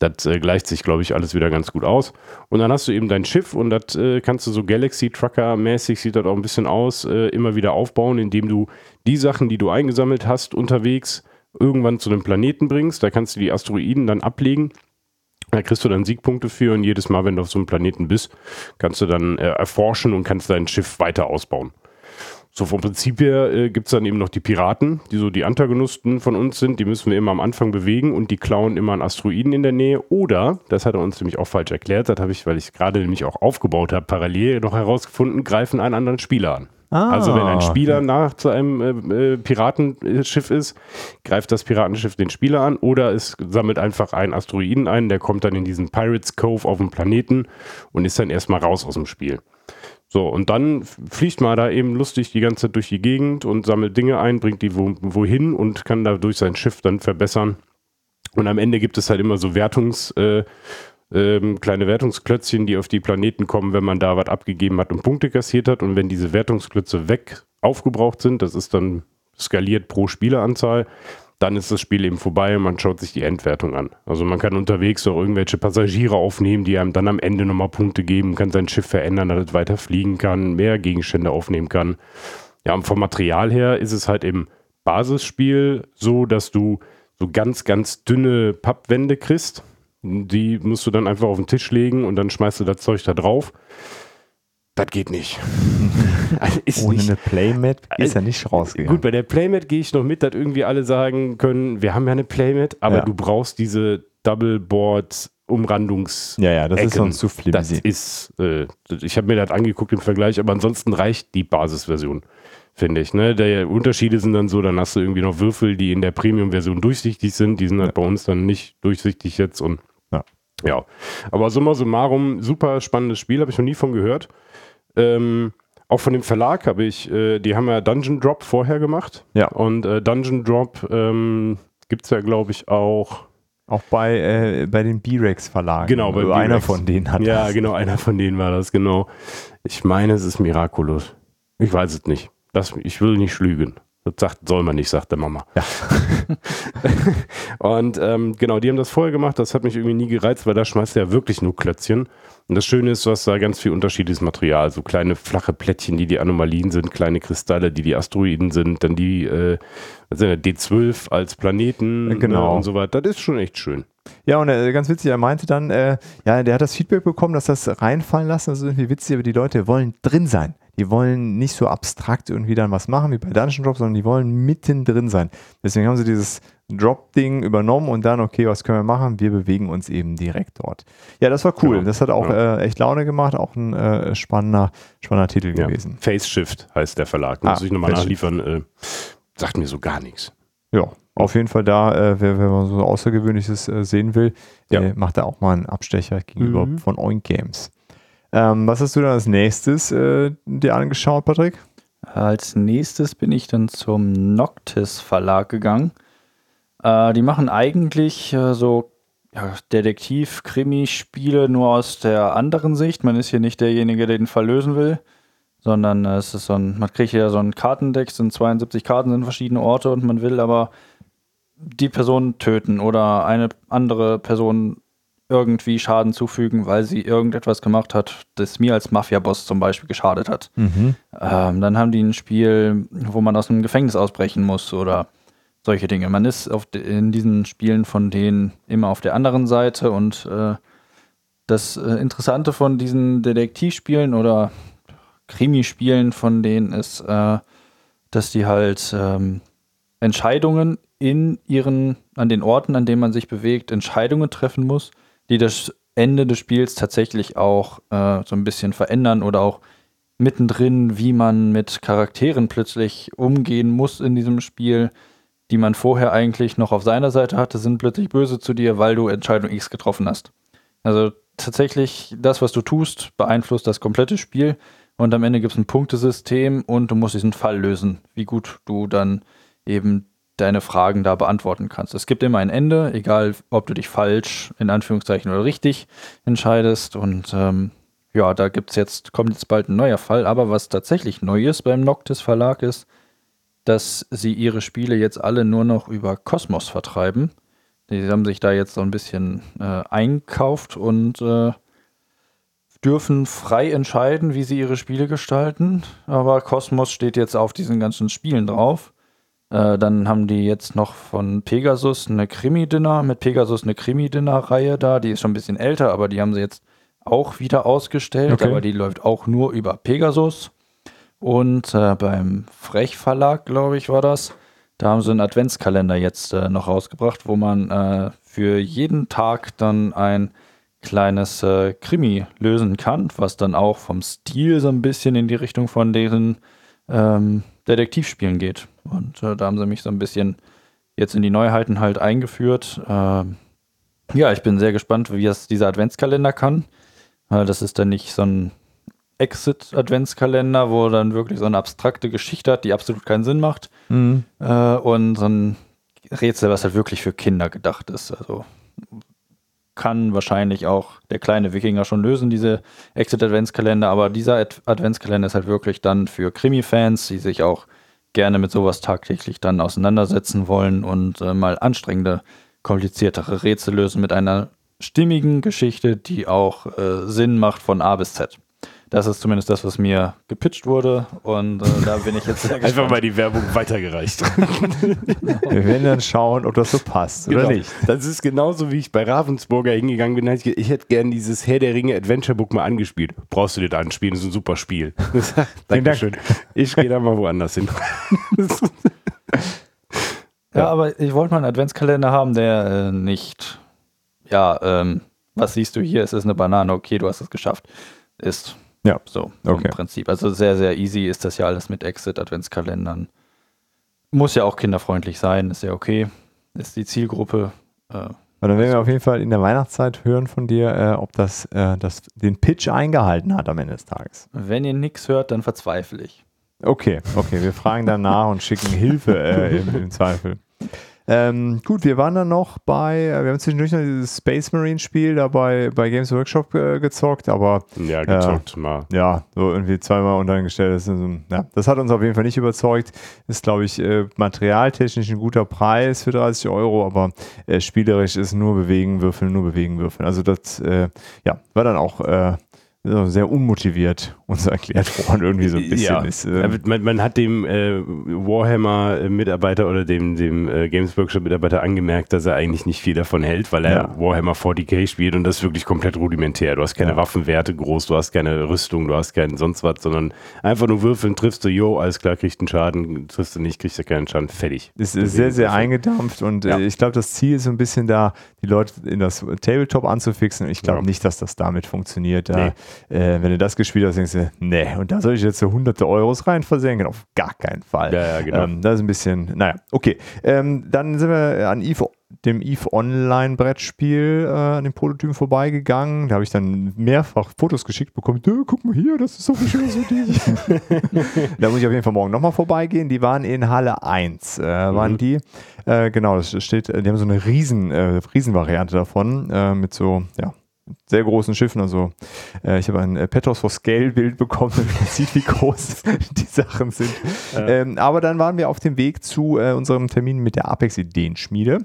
das äh, gleicht sich, glaube ich, alles wieder ganz gut aus. Und dann hast du eben dein Schiff und das äh, kannst du so Galaxy Trucker mäßig, sieht das auch ein bisschen aus, äh, immer wieder aufbauen, indem du die Sachen, die du eingesammelt hast unterwegs, irgendwann zu einem Planeten bringst. Da kannst du die Asteroiden dann ablegen da kriegst du dann Siegpunkte für und jedes Mal, wenn du auf so einem Planeten bist, kannst du dann äh, erforschen und kannst dein Schiff weiter ausbauen. So vom Prinzip her äh, gibt es dann eben noch die Piraten, die so die Antagonisten von uns sind. Die müssen wir immer am Anfang bewegen und die klauen immer einen Asteroiden in der Nähe. Oder, das hat er uns nämlich auch falsch erklärt, das habe ich, weil ich gerade nämlich auch aufgebaut habe, parallel noch herausgefunden, greifen einen anderen Spieler an. Ah. Also wenn ein Spieler nach zu einem äh, äh, Piratenschiff ist, greift das Piratenschiff den Spieler an oder es sammelt einfach einen Asteroiden ein, der kommt dann in diesen Pirates Cove auf dem Planeten und ist dann erstmal raus aus dem Spiel. So, und dann fliegt man da eben lustig die ganze Zeit durch die Gegend und sammelt Dinge ein, bringt die wo, wohin und kann dadurch sein Schiff dann verbessern. Und am Ende gibt es halt immer so Wertungs- äh, ähm, kleine Wertungsklötzchen, die auf die Planeten kommen, wenn man da was abgegeben hat und Punkte kassiert hat. Und wenn diese Wertungsklötze weg aufgebraucht sind, das ist dann skaliert pro Spieleranzahl, dann ist das Spiel eben vorbei und man schaut sich die Endwertung an. Also man kann unterwegs auch irgendwelche Passagiere aufnehmen, die einem dann am Ende nochmal Punkte geben, kann sein Schiff verändern, dass es weiter fliegen kann, mehr Gegenstände aufnehmen kann. Ja, und vom Material her ist es halt im Basisspiel so, dass du so ganz, ganz dünne Pappwände kriegst die musst du dann einfach auf den Tisch legen und dann schmeißt du das Zeug da drauf. Das geht nicht. ist Ohne nicht. eine Playmat ist ja nicht rausgegangen. Gut, bei der Playmat gehe ich noch mit, dass irgendwie alle sagen können, wir haben ja eine Playmat, aber ja. du brauchst diese Doubleboard Umrandungs. Ja, ja, das Ecken. ist sonst zu flimsy. Das ist, äh, ich habe mir das angeguckt im Vergleich, aber ansonsten reicht die Basisversion, finde ich. Ne? Der Unterschiede sind dann so, dann hast du irgendwie noch Würfel, die in der Premium-Version durchsichtig sind, die sind halt bei uns dann nicht durchsichtig jetzt und ja, aber summa summarum, super spannendes Spiel, habe ich noch nie von gehört. Ähm, auch von dem Verlag habe ich, äh, die haben ja Dungeon Drop vorher gemacht. Ja. Und äh, Dungeon Drop ähm, gibt es ja, glaube ich, auch. Auch bei, äh, bei den B-Rex Verlagen. Genau, bei also einer von denen hat Ja, das. genau, einer von denen war das, genau. Ich meine, es ist Miraculous. Ich weiß es nicht. Das, ich will nicht schlügen. Das sagt, soll man nicht, sagt der Mama. Ja. und ähm, genau, die haben das vorher gemacht. Das hat mich irgendwie nie gereizt, weil da schmeißt er ja wirklich nur Klötzchen. Und das Schöne ist, du hast da ganz viel unterschiedliches Material. So kleine flache Plättchen, die die Anomalien sind, kleine Kristalle, die die Asteroiden sind, dann die äh, D12 als Planeten äh, genau. Äh, und so weiter. Das ist schon echt schön. Ja, und äh, ganz witzig, er meinte dann, äh, ja, der hat das Feedback bekommen, dass das reinfallen lassen. Das ist irgendwie witzig, aber die Leute wollen drin sein. Die wollen nicht so abstrakt irgendwie dann was machen wie bei Dungeon Drop, sondern die wollen mittendrin sein. Deswegen haben sie dieses Drop-Ding übernommen und dann, okay, was können wir machen? Wir bewegen uns eben direkt dort. Ja, das war cool. Genau. Das hat auch genau. äh, echt Laune gemacht, auch ein äh, spannender, spannender Titel ja. gewesen. Face Shift heißt der Verlag. Muss ah, ich nochmal nachliefern. Äh, sagt mir so gar nichts. Ja, auf jeden Fall da, äh, wer, wer man so Außergewöhnliches äh, sehen will, ja. äh, macht da auch mal einen Abstecher gegenüber mhm. von Oink Games. Ähm, was hast du dann als nächstes äh, dir angeschaut, Patrick? Als nächstes bin ich dann zum Noctis Verlag gegangen. Äh, die machen eigentlich äh, so ja, Detektiv-Krimi-Spiele nur aus der anderen Sicht. Man ist hier nicht derjenige, der den Fall lösen will, sondern äh, es ist so ein, man kriegt ja so ein Kartendeck, sind 72 Karten, sind verschiedene Orte und man will aber die Person töten oder eine andere Person irgendwie Schaden zufügen, weil sie irgendetwas gemacht hat, das mir als Mafia-Boss zum Beispiel geschadet hat. Mhm. Ähm, dann haben die ein Spiel, wo man aus einem Gefängnis ausbrechen muss oder solche Dinge. Man ist in diesen Spielen von denen immer auf der anderen Seite und äh, das äh, Interessante von diesen Detektivspielen oder Krimispielen von denen ist, äh, dass die halt ähm, Entscheidungen in ihren, an den Orten, an denen man sich bewegt, Entscheidungen treffen muss, die das Ende des Spiels tatsächlich auch äh, so ein bisschen verändern oder auch mittendrin, wie man mit Charakteren plötzlich umgehen muss in diesem Spiel, die man vorher eigentlich noch auf seiner Seite hatte, sind plötzlich böse zu dir, weil du Entscheidung X getroffen hast. Also tatsächlich, das, was du tust, beeinflusst das komplette Spiel und am Ende gibt es ein Punktesystem und du musst diesen Fall lösen, wie gut du dann eben deine Fragen da beantworten kannst. Es gibt immer ein Ende, egal ob du dich falsch in Anführungszeichen oder richtig entscheidest. Und ähm, ja, da gibt's jetzt, kommt jetzt bald ein neuer Fall. Aber was tatsächlich neu ist beim Noctis Verlag ist, dass sie ihre Spiele jetzt alle nur noch über Kosmos vertreiben. Die haben sich da jetzt so ein bisschen äh, einkauft und äh, dürfen frei entscheiden, wie sie ihre Spiele gestalten. Aber Kosmos steht jetzt auf diesen ganzen Spielen drauf. Äh, dann haben die jetzt noch von Pegasus eine Krimi-Dinner, mit Pegasus eine Krimi-Dinner-Reihe da. Die ist schon ein bisschen älter, aber die haben sie jetzt auch wieder ausgestellt. Okay. Aber die läuft auch nur über Pegasus. Und äh, beim Frech Verlag, glaube ich, war das. Da haben sie einen Adventskalender jetzt äh, noch rausgebracht, wo man äh, für jeden Tag dann ein kleines äh, Krimi lösen kann, was dann auch vom Stil so ein bisschen in die Richtung von deren ähm, Detektivspielen geht. Und äh, da haben sie mich so ein bisschen jetzt in die Neuheiten halt eingeführt. Ähm, ja, ich bin sehr gespannt, wie das dieser Adventskalender kann. Äh, das ist dann nicht so ein Exit-Adventskalender, wo dann wirklich so eine abstrakte Geschichte hat, die absolut keinen Sinn macht. Mhm. Äh, und so ein Rätsel, was halt wirklich für Kinder gedacht ist. Also kann wahrscheinlich auch der kleine Wikinger schon lösen, diese Exit-Adventskalender, aber dieser Ad Adventskalender ist halt wirklich dann für Krimi-Fans, die sich auch gerne mit sowas tagtäglich dann auseinandersetzen wollen und äh, mal anstrengende, kompliziertere Rätsel lösen mit einer stimmigen Geschichte, die auch äh, Sinn macht von A bis Z. Das ist zumindest das, was mir gepitcht wurde und äh, da bin ich jetzt sehr gespannt. Einfach mal die Werbung weitergereicht. Wir werden dann schauen, ob das so passt oder Genau. nicht. Das ist genauso, wie ich bei Ravensburger hingegangen bin. Ich, ich hätte gern dieses Herr der Ringe Adventure Book mal angespielt. Brauchst du dir da anspielen? Das ist ein super Spiel. Dankeschön. Ich gehe da mal woanders hin. Ja, aber ich wollte mal einen Adventskalender haben, der äh, nicht, ja, ähm, was siehst du hier? Es ist eine Banane, okay, du hast es geschafft. Ist Ja. so Okay. im Prinzip. Also sehr, sehr easy ist das ja alles mit Exit-Adventskalendern. Muss ja auch kinderfreundlich sein, ist ja okay. Ist die Zielgruppe. Äh, Und dann werden wir auf jeden Fall in der Weihnachtszeit hören von dir, äh, ob das, äh, das den Pitch eingehalten hat am Ende des Tages. wenn ihr nichts hört, dann verzweifle ich. Okay, okay, wir fragen danach und schicken Hilfe äh, im, im Zweifel. Ähm, gut, wir waren dann noch bei, äh, wir haben zwischendurch noch dieses Space Marine Spiel da bei, bei Games Workshop äh, gezockt, aber Ja, gezockt mal. ja, so irgendwie zweimal online gestellt. Das, ja, das hat uns auf jeden Fall nicht überzeugt. Ist, glaube ich, äh, materialtechnisch ein guter Preis für 30 Euro, aber äh, spielerisch ist nur bewegen, würfeln, nur bewegen, würfeln. Also das äh, ja, war dann auch äh, sehr unmotiviert uns erklärt worden, irgendwie so ein bisschen. Ja, Ist, ähm, man, man hat dem äh, Warhammer-Mitarbeiter oder dem, dem äh, Games Workshop-Mitarbeiter angemerkt, dass er eigentlich nicht viel davon hält, weil er Ja. Warhammer 40k spielt und das ist wirklich komplett rudimentär. Du hast keine Ja. Waffenwerte groß, du hast keine Rüstung, du hast keinen sonst was, sondern einfach nur würfeln, triffst du, jo, alles klar, kriegst einen Schaden, triffst du nicht, kriegst du keinen Schaden, fertig. ist ist sehr, sehr eingedampft und äh, ich glaube, das Ziel ist so ein bisschen da, die Leute in das Tabletop anzufixen. Ich glaube nicht, dass das damit funktioniert. Da, äh, wenn du das gespielt hast, denkst du, nee, und da soll ich jetzt so hunderte Euros rein versenken? Auf gar keinen Fall. Ja, ja, genau. Ähm, das ist ein bisschen, naja, okay. Ähm, dann sind wir an Eve dem EVE Online Brettspiel äh, an den Prototypen vorbeigegangen. Da habe ich dann mehrfach Fotos geschickt bekommen. Guck mal hier, das ist so viel schöner so Da muss ich auf jeden Fall morgen nochmal vorbeigehen. Die waren in Halle 1, äh, waren mhm. die. Äh, genau, das steht, die haben so eine Riesen, äh, Riesenvariante davon äh, mit so, ja, sehr großen Schiffen. Also äh, ich habe ein äh, Petros for Scale Bild bekommen, damit man sieht, wie groß die Sachen sind. Ja. Ähm, aber dann waren wir auf dem Weg zu äh, unserem Termin mit der Apex Ideenschmiede.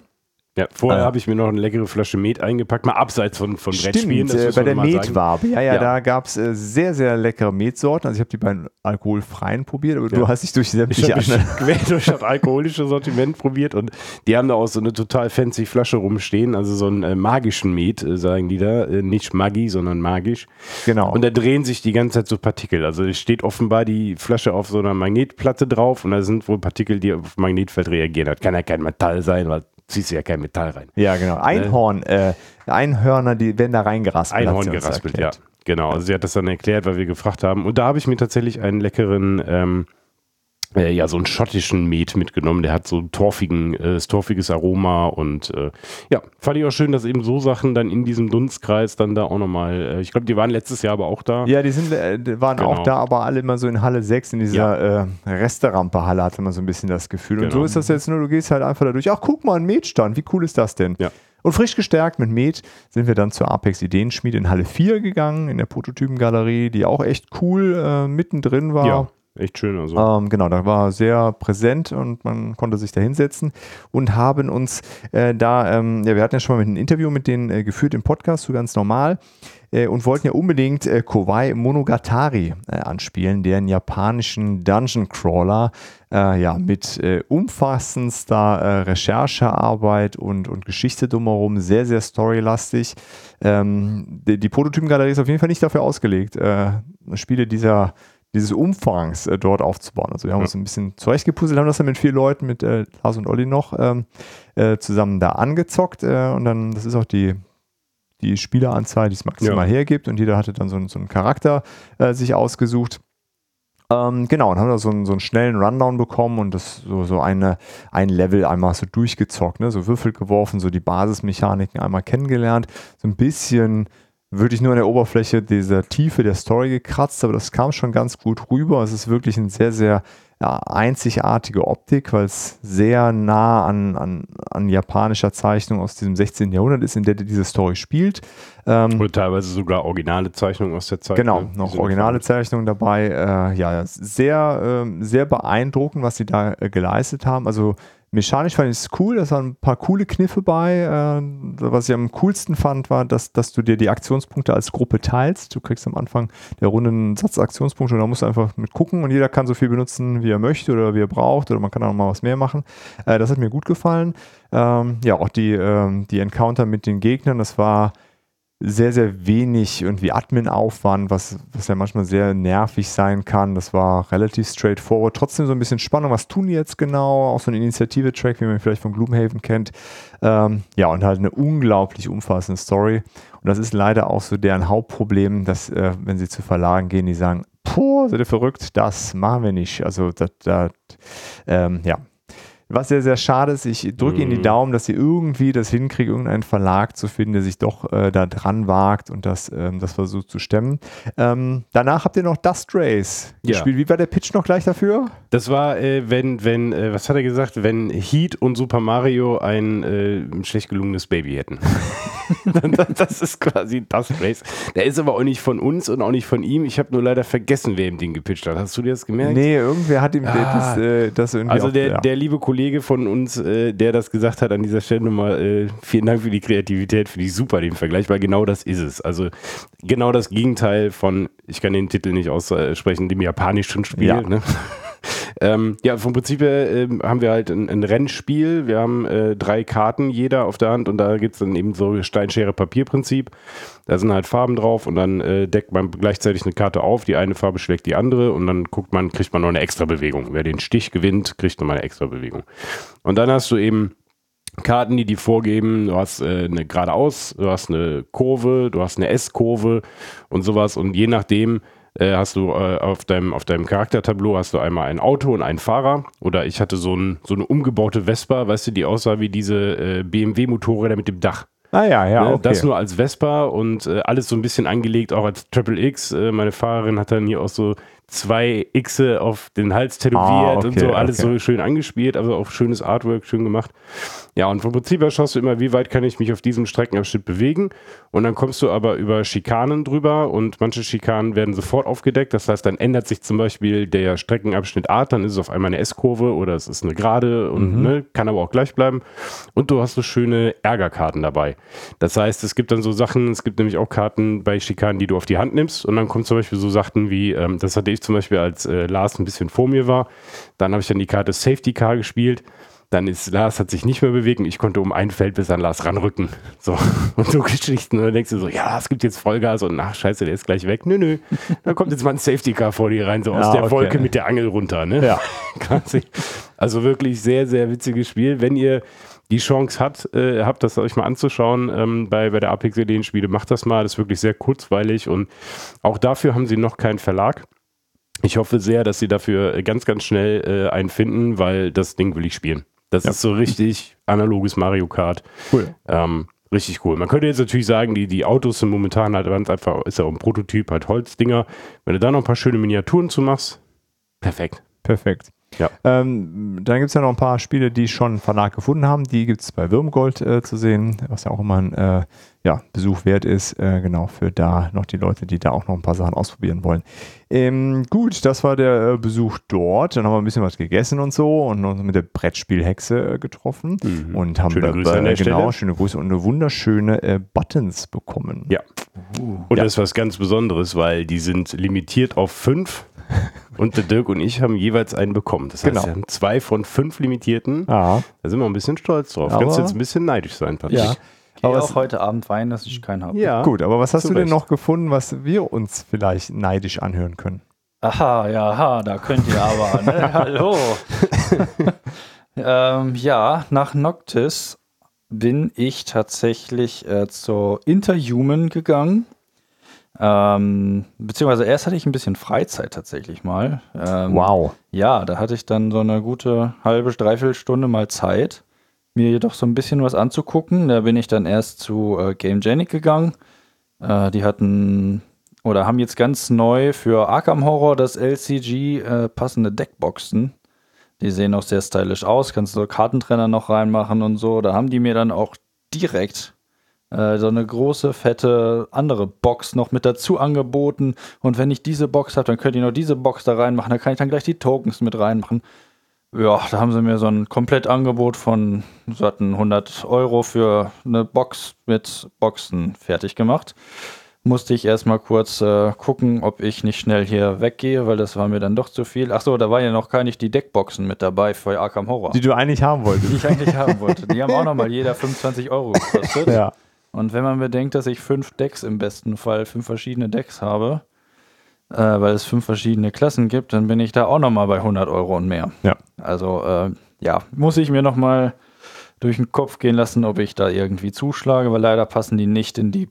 Ja, vorher äh, habe ich mir noch eine leckere Flasche Met eingepackt, mal abseits von, von stimmt, Brettspielen. Äh, bei der Metwabe, ja, ja, ja, da gab es äh, sehr, sehr leckere Metsorten. Also ich habe die beiden alkoholfreien probiert, aber ja. du hast dich durch sämtliche Ich habe quer durch das alkoholische Sortiment probiert und die haben da auch so eine total fancy Flasche rumstehen, also so einen äh, magischen Met, äh, sagen die da. Äh, nicht Magi, sondern magisch. Genau. Und da drehen sich die ganze Zeit so Partikel. Also es steht offenbar die Flasche auf so einer Magnetplatte drauf und da sind wohl Partikel, die auf Magnetfeld reagieren. Das kann ja kein Metall sein, weil ziehst du ja kein Metall rein. Ja, genau. Einhorn, äh, Einhörner, die werden da reingeraspelt. Einhorn geraspelt, ja. Genau. Also sie hat das dann erklärt, weil wir gefragt haben. Und da habe ich mir tatsächlich einen leckeren ähm, äh, ja so einen schottischen Met mitgenommen. Der hat so torfigen, äh, torfiges Aroma und äh, ja, fand ich auch schön, dass eben so Sachen dann in diesem Dunstkreis dann da auch nochmal, äh, ich glaube, die waren letztes Jahr aber auch da. Ja, die sind, äh, waren genau. auch da, aber alle immer so in Halle 6, in dieser ja. Äh, Resterampe-Halle hatte man so ein bisschen das Gefühl. Genau. Und so genau. ist das jetzt nur, du gehst halt einfach dadurch, ach guck mal, ein Metstand, wie cool ist das denn? Ja. Und frisch gestärkt mit Met sind wir dann zur Apex Ideenschmiede in Halle 4 gegangen, in der Prototypengalerie, die auch echt cool äh, mittendrin war. Ja echt schön. Also. Ähm, genau, da war sehr präsent und man konnte sich da hinsetzen und haben uns äh, da, ähm, ja, wir hatten ja schon mal ein Interview mit denen äh, geführt im Podcast, so ganz normal. Äh, und wollten ja unbedingt äh, Kowai Monogatari äh, anspielen, deren japanischen Dungeon Crawler, äh, ja, mit umfassendster Recherchearbeit und, und Geschichte drumherum, sehr, sehr storylastig. Ähm, die, die Prototypengalerie ist auf jeden Fall nicht dafür ausgelegt, Spiele dieser dieses Umfangs äh, dort aufzubauen. Also wir haben ja. uns ein bisschen zurechtgepuzzelt, haben das dann mit vier Leuten, mit äh, Lars und Olli noch, ähm, äh, zusammen da angezockt äh, und dann, das ist auch die, die Spieleranzahl, die es maximal ja. hergibt und jeder hatte dann so, so einen Charakter äh, sich ausgesucht. Ähm, genau, und haben da so einen, so einen schnellen Rundown bekommen und das so, so eine, ein Level einmal so durchgezockt, ne? so Würfel geworfen, so die Basismechaniken einmal kennengelernt, so ein bisschen wirklich nur an der Oberfläche dieser Tiefe der Story gekratzt, aber das kam schon ganz gut rüber. Es ist wirklich eine sehr, sehr ja, einzigartige Optik, weil es sehr nah an, an, an japanischer Zeichnung aus diesem 16. Jahrhundert ist, in der diese Story spielt. Ähm, Oder teilweise sogar originale Zeichnungen aus der Zeit. Genau, ne? noch originale Zeichnungen dabei. Äh, ja, sehr, äh, sehr beeindruckend, was sie da äh, geleistet haben. Also Mechanisch fand ich es cool, da waren ein paar coole Kniffe bei. Äh, was ich am coolsten fand, war, dass, dass du dir die Aktionspunkte als Gruppe teilst. Du kriegst am Anfang der Runde einen Satz Aktionspunkte und da musst du einfach mit gucken und jeder kann so viel benutzen, wie er möchte oder wie er braucht oder man kann auch mal was mehr machen. Äh, das hat mir gut gefallen. Ähm, ja, auch die, ähm, die Encounter mit den Gegnern, das war sehr, sehr wenig irgendwie Admin-Aufwand, was, was ja manchmal sehr nervig sein kann. Das war relativ straightforward. Trotzdem so ein bisschen Spannung. Was tun die jetzt genau? Auch so ein Initiative-Track, wie man vielleicht von Gloomhaven kennt. Ähm, ja, und halt eine unglaublich umfassende Story. Und das ist leider auch so deren Hauptproblem, dass, äh, wenn sie zu Verlagen gehen, die sagen, Puh, seid ihr verrückt? Das machen wir nicht. Also, das, das ähm, ja, was sehr, sehr schade ist. Ich drücke mhm. Ihnen die mhm. Daumen, dass Sie irgendwie das hinkriegen, irgendeinen Verlag zu finden, der sich doch äh, da dran wagt und das, ähm, das versucht zu stemmen. Ähm, danach habt ihr noch Dust Race ja. gespielt. Wie war der Pitch noch gleich dafür? Das war, äh, wenn, wenn, äh, was hat er gesagt, wenn Heat und Super Mario ein, äh, schlecht gelungenes Baby hätten. das ist quasi Dust Race. Der ist aber auch nicht von uns und auch nicht von ihm. Ich habe nur leider vergessen, wer ihm den gepitcht hat. Hast du dir das gemerkt? Nee, irgendwer hat ihm ah. das, äh, das irgendwie. Also der, ja. der liebe Kollege Kollege von uns, äh, der das gesagt hat, an dieser Stelle nochmal äh, vielen Dank für die Kreativität, finde ich super den Vergleich, weil genau das ist es. Also genau das Gegenteil von, ich kann den Titel nicht aussprechen, dem japanischen Spiel. Ja. Ne? Ähm, ja, vom Prinzip her äh, haben wir halt ein, ein, Rennspiel. Wir haben äh, drei Karten jeder auf der Hand und da gibt es dann eben so Steinschere-Papier-Prinzip. Da sind halt Farben drauf und dann äh, deckt man gleichzeitig eine Karte auf. Die eine Farbe schlägt die andere und dann guckt man, kriegt man noch eine extra Bewegung. Wer den Stich gewinnt, kriegt nochmal eine extra Bewegung. Und dann hast du eben Karten, die die vorgeben, du hast äh, eine geradeaus, du hast eine Kurve, du hast eine S-Kurve und sowas und je nachdem, äh, hast du äh, auf, deinem, auf deinem Charaktertableau hast du einmal ein Auto und einen Fahrer. Oder ich hatte so, ein, so eine umgebaute Vespa, weißt du, die aussah wie diese äh, BMW-Motorräder mit dem Dach. Ah ja, ja, Ne, okay. Das nur als Vespa und äh, alles so ein bisschen angelegt, auch als Triple X. Äh, meine Fahrerin hat dann hier auch so zwei Xe auf den Hals tätowiert Ah, okay, und so, alles okay. so schön angespielt, also auch schönes Artwork, schön gemacht. Ja, und vom Prinzip her schaust du immer, wie weit kann ich mich auf diesem Streckenabschnitt bewegen. Und dann kommst du aber über Schikanen drüber und manche Schikanen werden sofort aufgedeckt. Das heißt, dann ändert sich zum Beispiel der Streckenabschnitt Art, dann ist es auf einmal eine S-Kurve oder es ist eine Gerade und ne, kann aber auch gleich bleiben. Und du hast so schöne Ärgerkarten dabei. Das heißt, es gibt dann so Sachen, es gibt nämlich auch Karten bei Schikanen, die du auf die Hand nimmst. Und dann kommen zum Beispiel so Sachen wie, ähm, das hatte ich zum Beispiel, als äh, Lars ein bisschen vor mir war. Dann habe ich dann die Karte Safety Car gespielt. Dann ist Lars hat sich nicht mehr bewegt und ich konnte um ein Feld bis an Lars ranrücken. So. Und so Geschichten. Und dann denkst du so, ja, es gibt jetzt Vollgas und ach, scheiße, der ist gleich weg. Nö, nö. Da kommt jetzt mal ein Safety Car vor dir rein, so aus Ja, der okay. Wolke mit der Angel runter. Ne? Ja. Quasi. Also wirklich sehr, sehr witziges Spiel. Wenn ihr die Chance hat, äh, habt, das euch mal anzuschauen ähm, bei, bei der Apex Ideen Spiele, macht das mal. Das ist wirklich sehr kurzweilig und auch dafür haben sie noch keinen Verlag. Ich hoffe sehr, dass sie dafür äh, ganz, ganz schnell äh, einen finden, weil das Ding will ich spielen. Das ist so richtig analoges Mario Kart. Cool. Ähm, richtig cool. Man könnte jetzt natürlich sagen, die, die Autos sind momentan halt ganz einfach, ist ja auch ein Prototyp, halt Holzdinger. Wenn du da noch ein paar schöne Miniaturen zu machst, perfekt. Perfekt. Ja. Ähm, dann gibt es ja noch ein paar Spiele, die schon einen Verlag gefunden haben. Die gibt es bei Würmgold äh, zu sehen, was ja auch immer ein äh, ja, Besuch wert ist. Äh, genau, für da noch die Leute, die da auch noch ein paar Sachen ausprobieren wollen. Ähm, gut, das war der äh, Besuch dort. Dann haben wir ein bisschen was gegessen und so und uns mit der Brettspielhexe äh, getroffen. Mhm. Und haben Schöne Grüße an der genau, Stelle. schöne Grüße und eine wunderschöne äh, Buttons bekommen. Ja. Und das ist was ganz Besonderes, weil die sind limitiert auf fünf. Und der Dirk und ich haben jeweils einen bekommen. Das heißt, Genau. wir haben zwei von fünf limitierten. Ah, Da sind wir ein bisschen stolz drauf. Aber- Kannst du jetzt ein bisschen neidisch sein, Patrick. ja. Gehe Aber auch heute Abend weinen, dass ich keinen habe. Ja. Gut, aber was hast du denn Recht. noch gefunden, was wir uns vielleicht neidisch anhören können? Aha, ja, aha, da könnt ihr aber, ne? Hallo. ähm, ja, nach Noctis bin ich tatsächlich äh, zur Interhuman gegangen. Ähm, beziehungsweise erst hatte ich ein bisschen Freizeit tatsächlich mal. Ähm, Wow. Ja, da hatte ich dann so eine gute halbe, dreiviertel Stunde mal Zeit, mir jedoch so ein bisschen was anzugucken. Da bin ich dann erst zu äh, Game Genic gegangen. Äh, die hatten oder haben jetzt ganz neu für Arkham Horror das LCG äh, passende Deckboxen. Die sehen auch sehr stylisch aus. Kannst du so Kartentrenner noch reinmachen und so. Da haben die mir dann auch direkt äh, so eine große, fette andere Box noch mit dazu angeboten. Und wenn ich diese Box habe, dann könnt ihr noch diese Box da reinmachen. Da kann ich dann gleich die Tokens mit reinmachen. Ja, da haben sie mir so ein Komplettangebot von so hatten 100 Euro für eine Box mit Boxen fertig gemacht. Musste ich erstmal kurz äh, gucken, ob ich nicht schnell hier weggehe, weil das war mir dann doch zu viel. Ach so, da waren ja noch gar nicht die Deckboxen mit dabei für Arkham Horror, Die du eigentlich haben die wolltest. ich eigentlich haben wollte. Die haben auch nochmal jeder 25 Euro gekostet. ja. Und wenn man bedenkt, dass ich fünf Decks im besten Fall, fünf verschiedene Decks habe, äh, weil es fünf verschiedene Klassen gibt, dann bin ich da auch nochmal bei 100 Euro und mehr. Ja. Also äh, ja, muss ich mir nochmal durch den Kopf gehen lassen, ob ich da irgendwie zuschlage, weil leider passen die nicht in die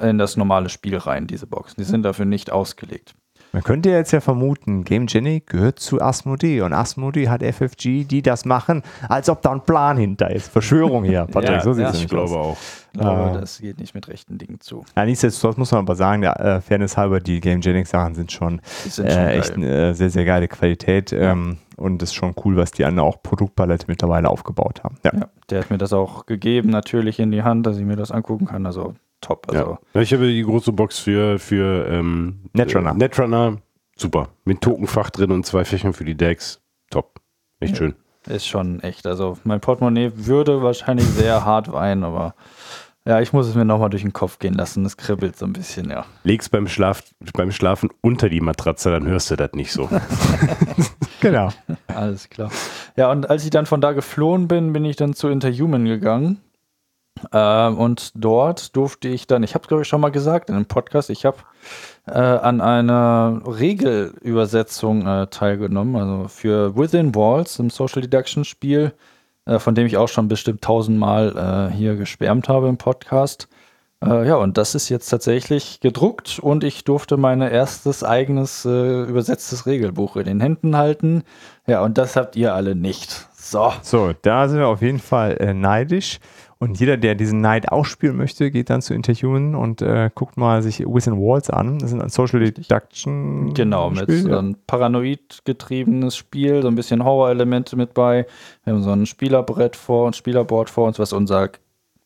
in das normale Spiel rein, diese Boxen. Die sind dafür nicht ausgelegt. Man könnte jetzt ja vermuten, Game Genie gehört zu Asmodee und Asmodee hat FFG, die das machen, als ob da ein Plan hinter ist. Verschwörung hier, Patrick, Ja, so sieht ja, es Ich glaube aus. auch. Ich glaube, Ah. das geht nicht mit rechten Dingen zu. Ja, nichtsdestotrotz muss man aber sagen, der äh, Fairness halber, die Game Genics Sachen sind schon, sind schon äh, echt eine äh, sehr, sehr geile Qualität ähm, und es ist schon cool, was die andere auch Produktpalette mittlerweile aufgebaut haben. Ja. Ja, der hat mir das auch gegeben, natürlich in die Hand, dass ich mir das angucken kann. Also top. Also Ja. Ich habe die große Box für, für ähm, Netrunner. Äh, Netrunner. Super. Mit Tokenfach drin und zwei Fächern für die Decks. Top. Echt Ja. schön. Ist schon echt. Also mein Portemonnaie würde wahrscheinlich sehr hart weinen, aber ja, ich muss es mir nochmal durch den Kopf gehen lassen. Es kribbelt so ein bisschen, ja. Leg's beim, Schlaf, beim Schlafen unter die Matratze, dann hörst du das nicht so. Genau. Alles klar. Ja, und als ich dann von da geflohen bin, bin ich dann zu Interhuman gegangen. Ähm, und dort durfte ich dann, ich habe es glaube ich schon mal gesagt in einem Podcast, ich habe äh, an einer Regelübersetzung äh, teilgenommen, also für Within Walls, im Social Deduction Spiel, äh, von dem ich auch schon bestimmt tausendmal äh, hier geschwärmt habe im Podcast. Äh, ja, und das ist jetzt tatsächlich gedruckt und ich durfte mein erstes eigenes äh, übersetztes Regelbuch in den Händen halten. Ja, und das habt ihr alle nicht. So. So, da sind wir auf jeden Fall neidisch. Und jeder, der diesen Neid ausspielen möchte, geht dann zu Interhuman und äh, guckt mal sich Within Walls an. Das ist ein Social Deduction. Genau, mit Spiel, ja. einem paranoid getriebenes Spiel, so ein bisschen Horror-Elemente mit bei. Wir haben so ein Spielerbrett vor uns, Spielerboard vor uns, was unser,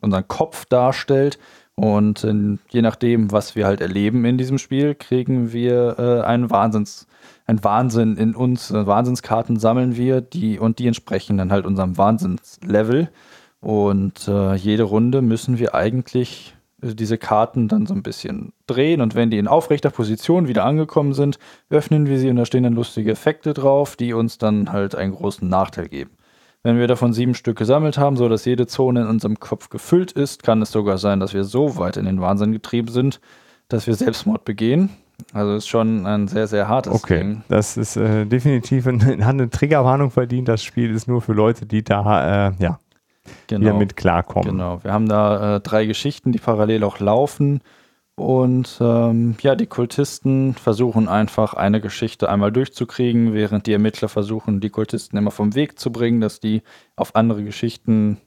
unseren Kopf darstellt. Und äh, je nachdem, was wir halt erleben in diesem Spiel, kriegen wir äh, einen Wahnsinns, ein Wahnsinn in uns. Wahnsinnskarten sammeln wir, die und die entsprechen dann halt unserem Wahnsinnslevel. Und äh, jede Runde müssen wir eigentlich äh, diese Karten dann so ein bisschen drehen und wenn die in aufrechter Position wieder angekommen sind, öffnen wir sie und da stehen dann lustige Effekte drauf, die uns dann halt einen großen Nachteil geben. Wenn wir davon sieben Stück gesammelt haben, so dass jede Zone in unserem Kopf gefüllt ist, kann es sogar sein, dass wir so weit in den Wahnsinn getrieben sind, dass wir Selbstmord begehen. Also ist schon ein sehr, sehr hartes Okay, Ding. das ist äh, definitiv ein, hat eine Triggerwarnung verdient. Das Spiel ist nur für Leute, die da äh, ja, Genau. damit klarkommen. Genau, wir haben da äh, drei Geschichten, die parallel auch laufen. Und ähm, ja, die Kultisten versuchen einfach eine Geschichte einmal durchzukriegen, während die Ermittler versuchen, die Kultisten immer vom Weg zu bringen, dass die auf andere Geschichten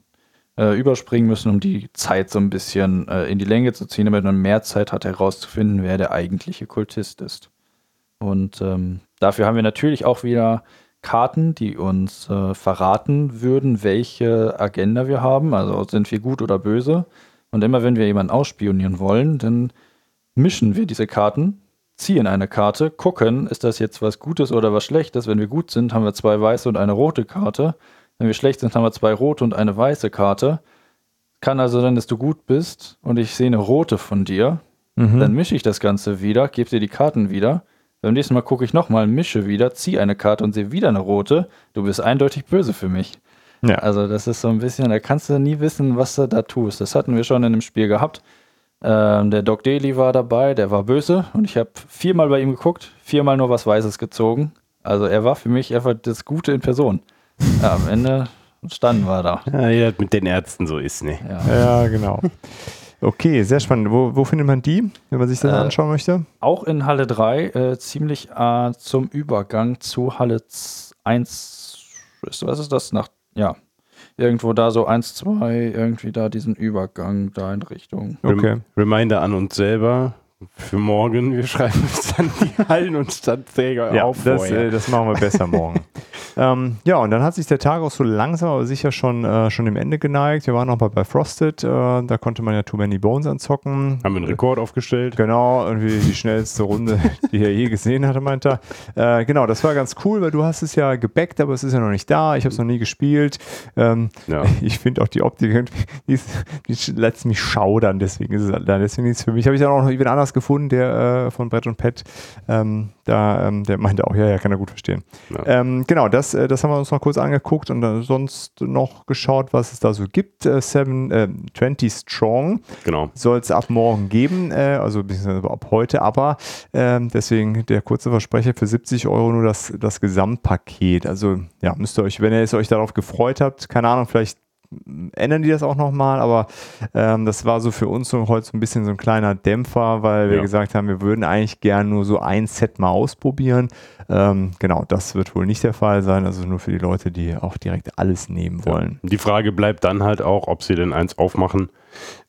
äh, überspringen müssen, um die Zeit so ein bisschen äh, in die Länge zu ziehen, damit man mehr Zeit hat herauszufinden, wer der eigentliche Kultist ist. Und ähm, dafür haben wir natürlich auch wieder Karten, die uns äh, verraten würden, welche Agenda wir haben. Also sind wir gut oder böse. Und immer wenn wir jemanden ausspionieren wollen, dann mischen wir diese Karten, ziehen eine Karte, gucken, ist das jetzt was Gutes oder was Schlechtes. Wenn wir gut sind, haben wir zwei weiße und eine rote Karte. Wenn wir schlecht sind, haben wir zwei rote und eine weiße Karte. Kann also sein, dass du gut bist und ich sehe eine rote von dir. Mhm. Dann mische ich das Ganze wieder, gebe dir die Karten wieder. Beim nächsten Mal gucke ich nochmal, mische wieder, ziehe eine Karte und sehe wieder eine rote. Du bist eindeutig böse für mich. Ja. Also das ist so ein bisschen, da kannst du nie wissen, was du da tust. Das hatten wir schon in dem Spiel gehabt. Ähm, der Doc Daly war dabei, der war böse und ich habe viermal bei ihm geguckt, viermal nur was Weißes gezogen. Also er war für mich einfach das Gute in Person. Ja, am Ende standen wir da. Ja, mit den Ärzten so ist, ne? Ja. Ja, genau. Okay, sehr spannend. Wo, wo findet man die, wenn man sich das Äh, anschauen möchte? Auch in Halle 3, äh, ziemlich äh, zum Übergang zu Halle z- 1. Ist, was ist das? Nach, ja. Irgendwo da so 1, 2, irgendwie da diesen Übergang da in Richtung. Okay. Reminder an uns selber für morgen. Wir schreiben uns dann die Hallen- und Standträger Ja, auf. das, äh, das machen wir besser morgen. ähm, ja, und dann hat sich der Tag auch so langsam aber sicher schon, äh, schon dem Ende geneigt. Wir waren noch mal bei Frosted, äh, da konnte man ja Too Many Bones anzocken. Haben wir einen Rekord aufgestellt. Genau, irgendwie die schnellste Runde, die er je gesehen hatte, meint er. Äh, genau, das war ganz cool, weil du hast es ja gebackt, aber es ist ja noch nicht da. Ich habe es noch nie gespielt. Ähm, Ja. Ich finde auch die Optik, die, ist, die lässt mich schaudern, deswegen ist es. Deswegen ist es für mich. Habe ich dann auch noch jemand anders gefunden, der äh, von Brett und Pet, ähm, da, ähm, der meinte auch, ja, ja, kann er gut verstehen. Ja. Ähm, genau, das, äh, das haben wir uns noch kurz angeguckt und dann sonst noch geschaut, was es da so gibt. Äh, seven, äh, 20 Strong Genau. soll es ab morgen geben, äh, also beziehungsweise ab heute, aber ähm, deswegen der kurze Versprecher für 70 Euro nur das, das Gesamtpaket. Also ja, müsst ihr euch, wenn ihr es euch darauf gefreut habt, keine Ahnung, vielleicht ändern die das auch nochmal, aber ähm, das war so für uns so heute so ein bisschen so ein kleiner Dämpfer, weil wir Ja. gesagt haben, wir würden eigentlich gern nur so ein Set mal ausprobieren. Ähm, genau, das wird wohl nicht der Fall sein, also nur für die Leute, die auch direkt alles nehmen wollen. Die Frage bleibt dann halt auch, ob sie denn eins aufmachen,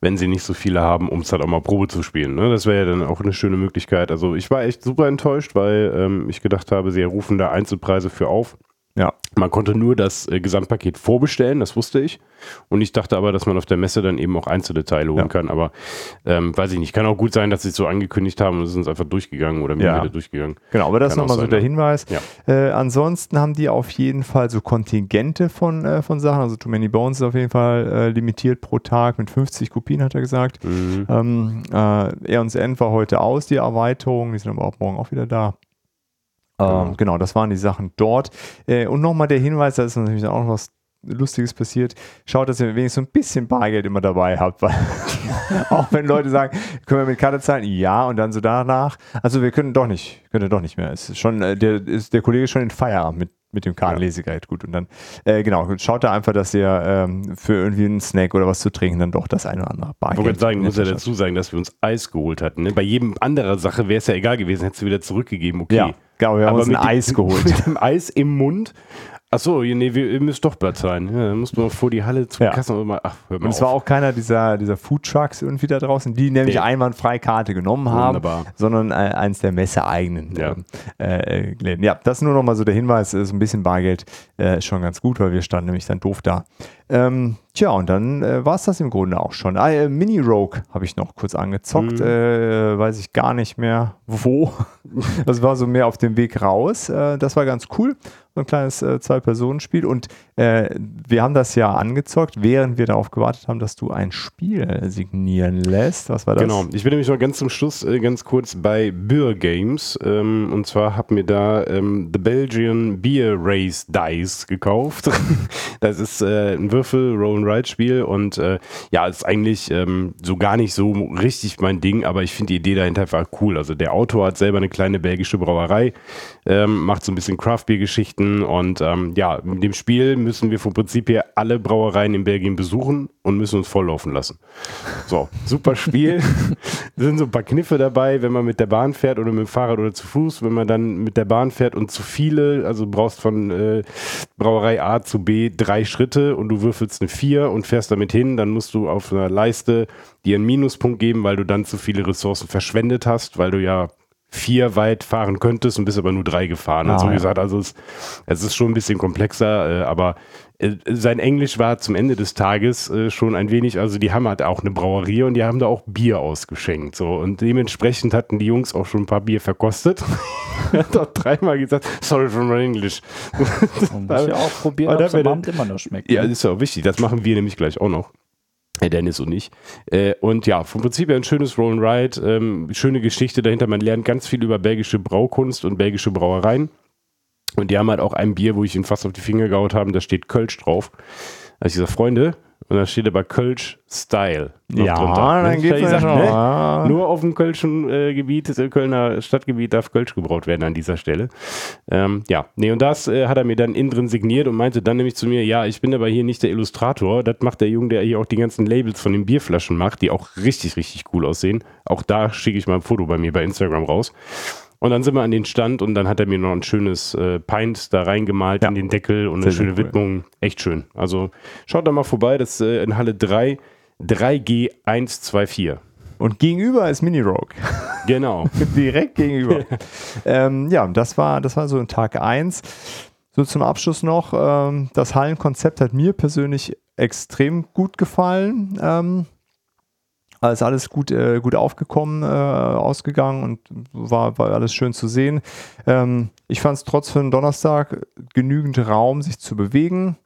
wenn sie nicht so viele haben, um es halt auch mal Probe zu spielen. Ne? Das wäre ja dann auch eine schöne Möglichkeit. Also ich war echt super enttäuscht, weil ähm, ich gedacht habe, sie rufen da Einzelpreise für auf. Ja. Man konnte nur das äh, Gesamtpaket vorbestellen, das wusste ich. Und ich dachte aber, dass man auf der Messe dann eben auch einzelne Teile holen Ja. kann. Aber ähm, weiß ich nicht. Kann auch gut sein, dass sie es so angekündigt haben und es ist uns einfach durchgegangen oder mir Ja. wieder durchgegangen. Genau, aber das ist nochmal so der ja. Hinweis. Ja. Äh, ansonsten haben die auf jeden Fall so Kontingente von, äh, von Sachen. Also Too Many Bones ist auf jeden Fall äh, limitiert pro Tag mit 50 Kopien, hat er gesagt. Mhm. Ähm, äh, End war heute aus, die Erweiterung. Die sind aber auch morgen auch wieder da. Genau. Ähm, genau, das waren die Sachen dort. Äh, und nochmal der Hinweis, da ist natürlich auch noch was Lustiges passiert. Schaut, dass ihr wenigstens so ein bisschen Bargeld immer dabei habt, weil auch wenn Leute sagen, können wir mit Karte zahlen? Ja, und dann so danach. Also wir können doch nicht, können doch nicht mehr. Es ist schon, äh, der, ist, der Kollege ist schon in Feierabend mit mit dem Kartenlesegerät gut. Und dann, äh, genau, schaut da einfach, dass ihr ähm, für irgendwie einen Snack oder was zu trinken dann doch das eine oder andere Bargeld. Ich wollte sagen, muss ja dazu sagen, dass wir uns Eis geholt hatten. Ne? Bei jedem anderen Sache wäre es ja egal gewesen, hättest du wieder zurückgegeben, okay. Ja, genau, wir haben Aber uns ein Eis geholt. Mit dem Eis im Mund Achso, nee, wir, ihr müsst doch Platz sein. Ja, dann musst du vor die Halle zum ja. Kassen und mal, ach, hör mal Und es war auch keiner dieser, dieser Food Trucks irgendwie da draußen, die nämlich nee. einwandfrei Karte genommen haben, Wunderbar. sondern äh, eins der messeeigenen ja. äh, Läden. Ja, das ist nur noch mal so der Hinweis, ist ein bisschen Bargeld äh, schon ganz gut, weil wir standen nämlich dann doof da. Ähm, tja, und dann äh, war es das im Grunde auch schon. Ah, äh, Mini Rogue habe ich noch kurz angezockt. Mhm. Äh, weiß ich gar nicht mehr wo. das war so mehr auf dem Weg raus. Äh, das war ganz cool so ein kleines äh, Zwei-Personen-Spiel. Und äh, wir haben das ja angezockt, während wir darauf gewartet haben, dass du ein Spiel signieren lässt. Was war das? Genau. Ich bin nämlich noch ganz zum Schluss äh, ganz kurz bei Beer Games. Ähm, und zwar habe mir da ähm, The Belgian Beer Race Dice gekauft. das ist äh, ein Würfel, Roll-and-Ride-Spiel. Und äh, ja, ist eigentlich ähm, so gar nicht so richtig mein Ding, aber ich finde die Idee dahinter einfach cool. Also der Autor hat selber eine kleine belgische Brauerei, ähm, macht so ein bisschen Craft-Beer-Geschichten Geschichten. Und ähm, ja, mit dem Spiel müssen wir vom Prinzip her alle Brauereien in Belgien besuchen und müssen uns volllaufen lassen. So, super Spiel. da sind so ein paar Kniffe dabei, wenn man mit der Bahn fährt oder mit dem Fahrrad oder zu Fuß. Wenn man dann mit der Bahn fährt und zu viele, also brauchst von äh, Brauerei A zu B drei Schritte und du würfelst eine 4 und fährst damit hin, dann musst du auf einer Leiste dir einen Minuspunkt geben, weil du dann zu viele Ressourcen verschwendet hast, weil du ja vier weit fahren könntest und bist aber nur drei gefahren. Ah, so ja. gesagt, also es, es, ist schon ein bisschen komplexer, äh, aber äh, sein Englisch war zum Ende des Tages äh, schon ein wenig, also die haben halt auch eine Brauerie und die haben da auch Bier ausgeschenkt. So. Und dementsprechend hatten die Jungs auch schon ein paar Bier verkostet. er hat auch dreimal gesagt, sorry for my English. Man muss ja auch probieren, ob es am Abend immer noch schmeckt. Ja, ne? das ist ja auch wichtig. Das machen wir nämlich gleich auch noch. Dennis und ich. Äh, und ja, vom Prinzip her ein schönes Roll and Ride, ähm, schöne Geschichte dahinter. Man lernt ganz viel über belgische Braukunst und belgische Brauereien. Und die haben halt auch ein Bier, wo ich ihn fast auf die Finger gehaut habe, da steht Kölsch drauf. Da ich gesagt, Freunde, und da steht aber Kölsch Style. ja, drunter. dann geht's ja schon. Ne? Nur auf dem Kölschen äh, Gebiet, äh, Kölner Stadtgebiet darf Kölsch gebraut werden an dieser Stelle. Ähm, ja, nee, und das äh, hat er mir dann innen drin signiert und meinte dann nämlich zu mir, ja, ich bin aber hier nicht der Illustrator. Das macht der Junge, der hier auch die ganzen Labels von den Bierflaschen macht, die auch richtig, richtig cool aussehen. Auch da schicke ich mal ein Foto bei mir bei Instagram raus. Und dann sind wir an den Stand und dann hat er mir noch ein schönes äh, Pint da reingemalt ja. in den Deckel und eine schöne cool. Widmung. Echt schön. Also schaut da mal vorbei, das ist äh, in Halle 3, 3G124. Und gegenüber ist Mini Rogue. Genau. Direkt gegenüber. ähm, ja, das war, das war so ein Tag 1. So zum Abschluss noch, ähm, das Hallenkonzept hat mir persönlich extrem gut gefallen. Ähm, ist alles gut, äh, gut aufgekommen, äh, ausgegangen und war, war alles schön zu sehen. Ähm, ich fand es trotz für einen Donnerstag genügend Raum, sich zu bewegen.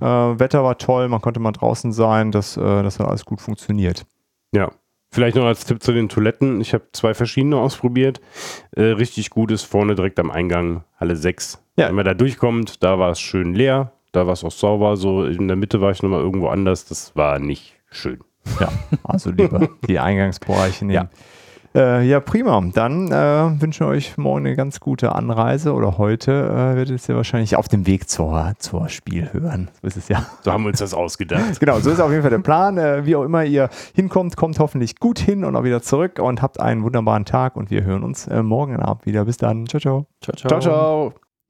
Äh, Wetter war toll, man konnte mal draußen sein, das, äh, das hat alles gut funktioniert. Ja, Vielleicht noch als Tipp zu den Toiletten. Ich habe zwei verschiedene ausprobiert. Äh, richtig gut ist vorne direkt am Eingang Halle 6. Ja. Wenn man da durchkommt, da war es schön leer, da war es auch sauber. So in der Mitte war ich nochmal irgendwo anders. Das war nicht schön. Ja, also lieber die Eingangsbereiche nehmen. Ja. Äh, ja, prima. Dann äh, wünschen wir euch morgen eine ganz gute Anreise oder heute äh, werdet ihr wahrscheinlich auf dem Weg zur, zur Spiel hören. So ist es ja. So haben wir uns das ausgedacht. genau, so ist auf jeden Fall der Plan. Äh, wie auch immer ihr hinkommt, kommt hoffentlich gut hin und auch wieder zurück und habt einen wunderbaren Tag und wir hören uns äh, morgen Abend wieder. Bis dann. Ciao, ciao. Ciao, ciao. ciao, ciao.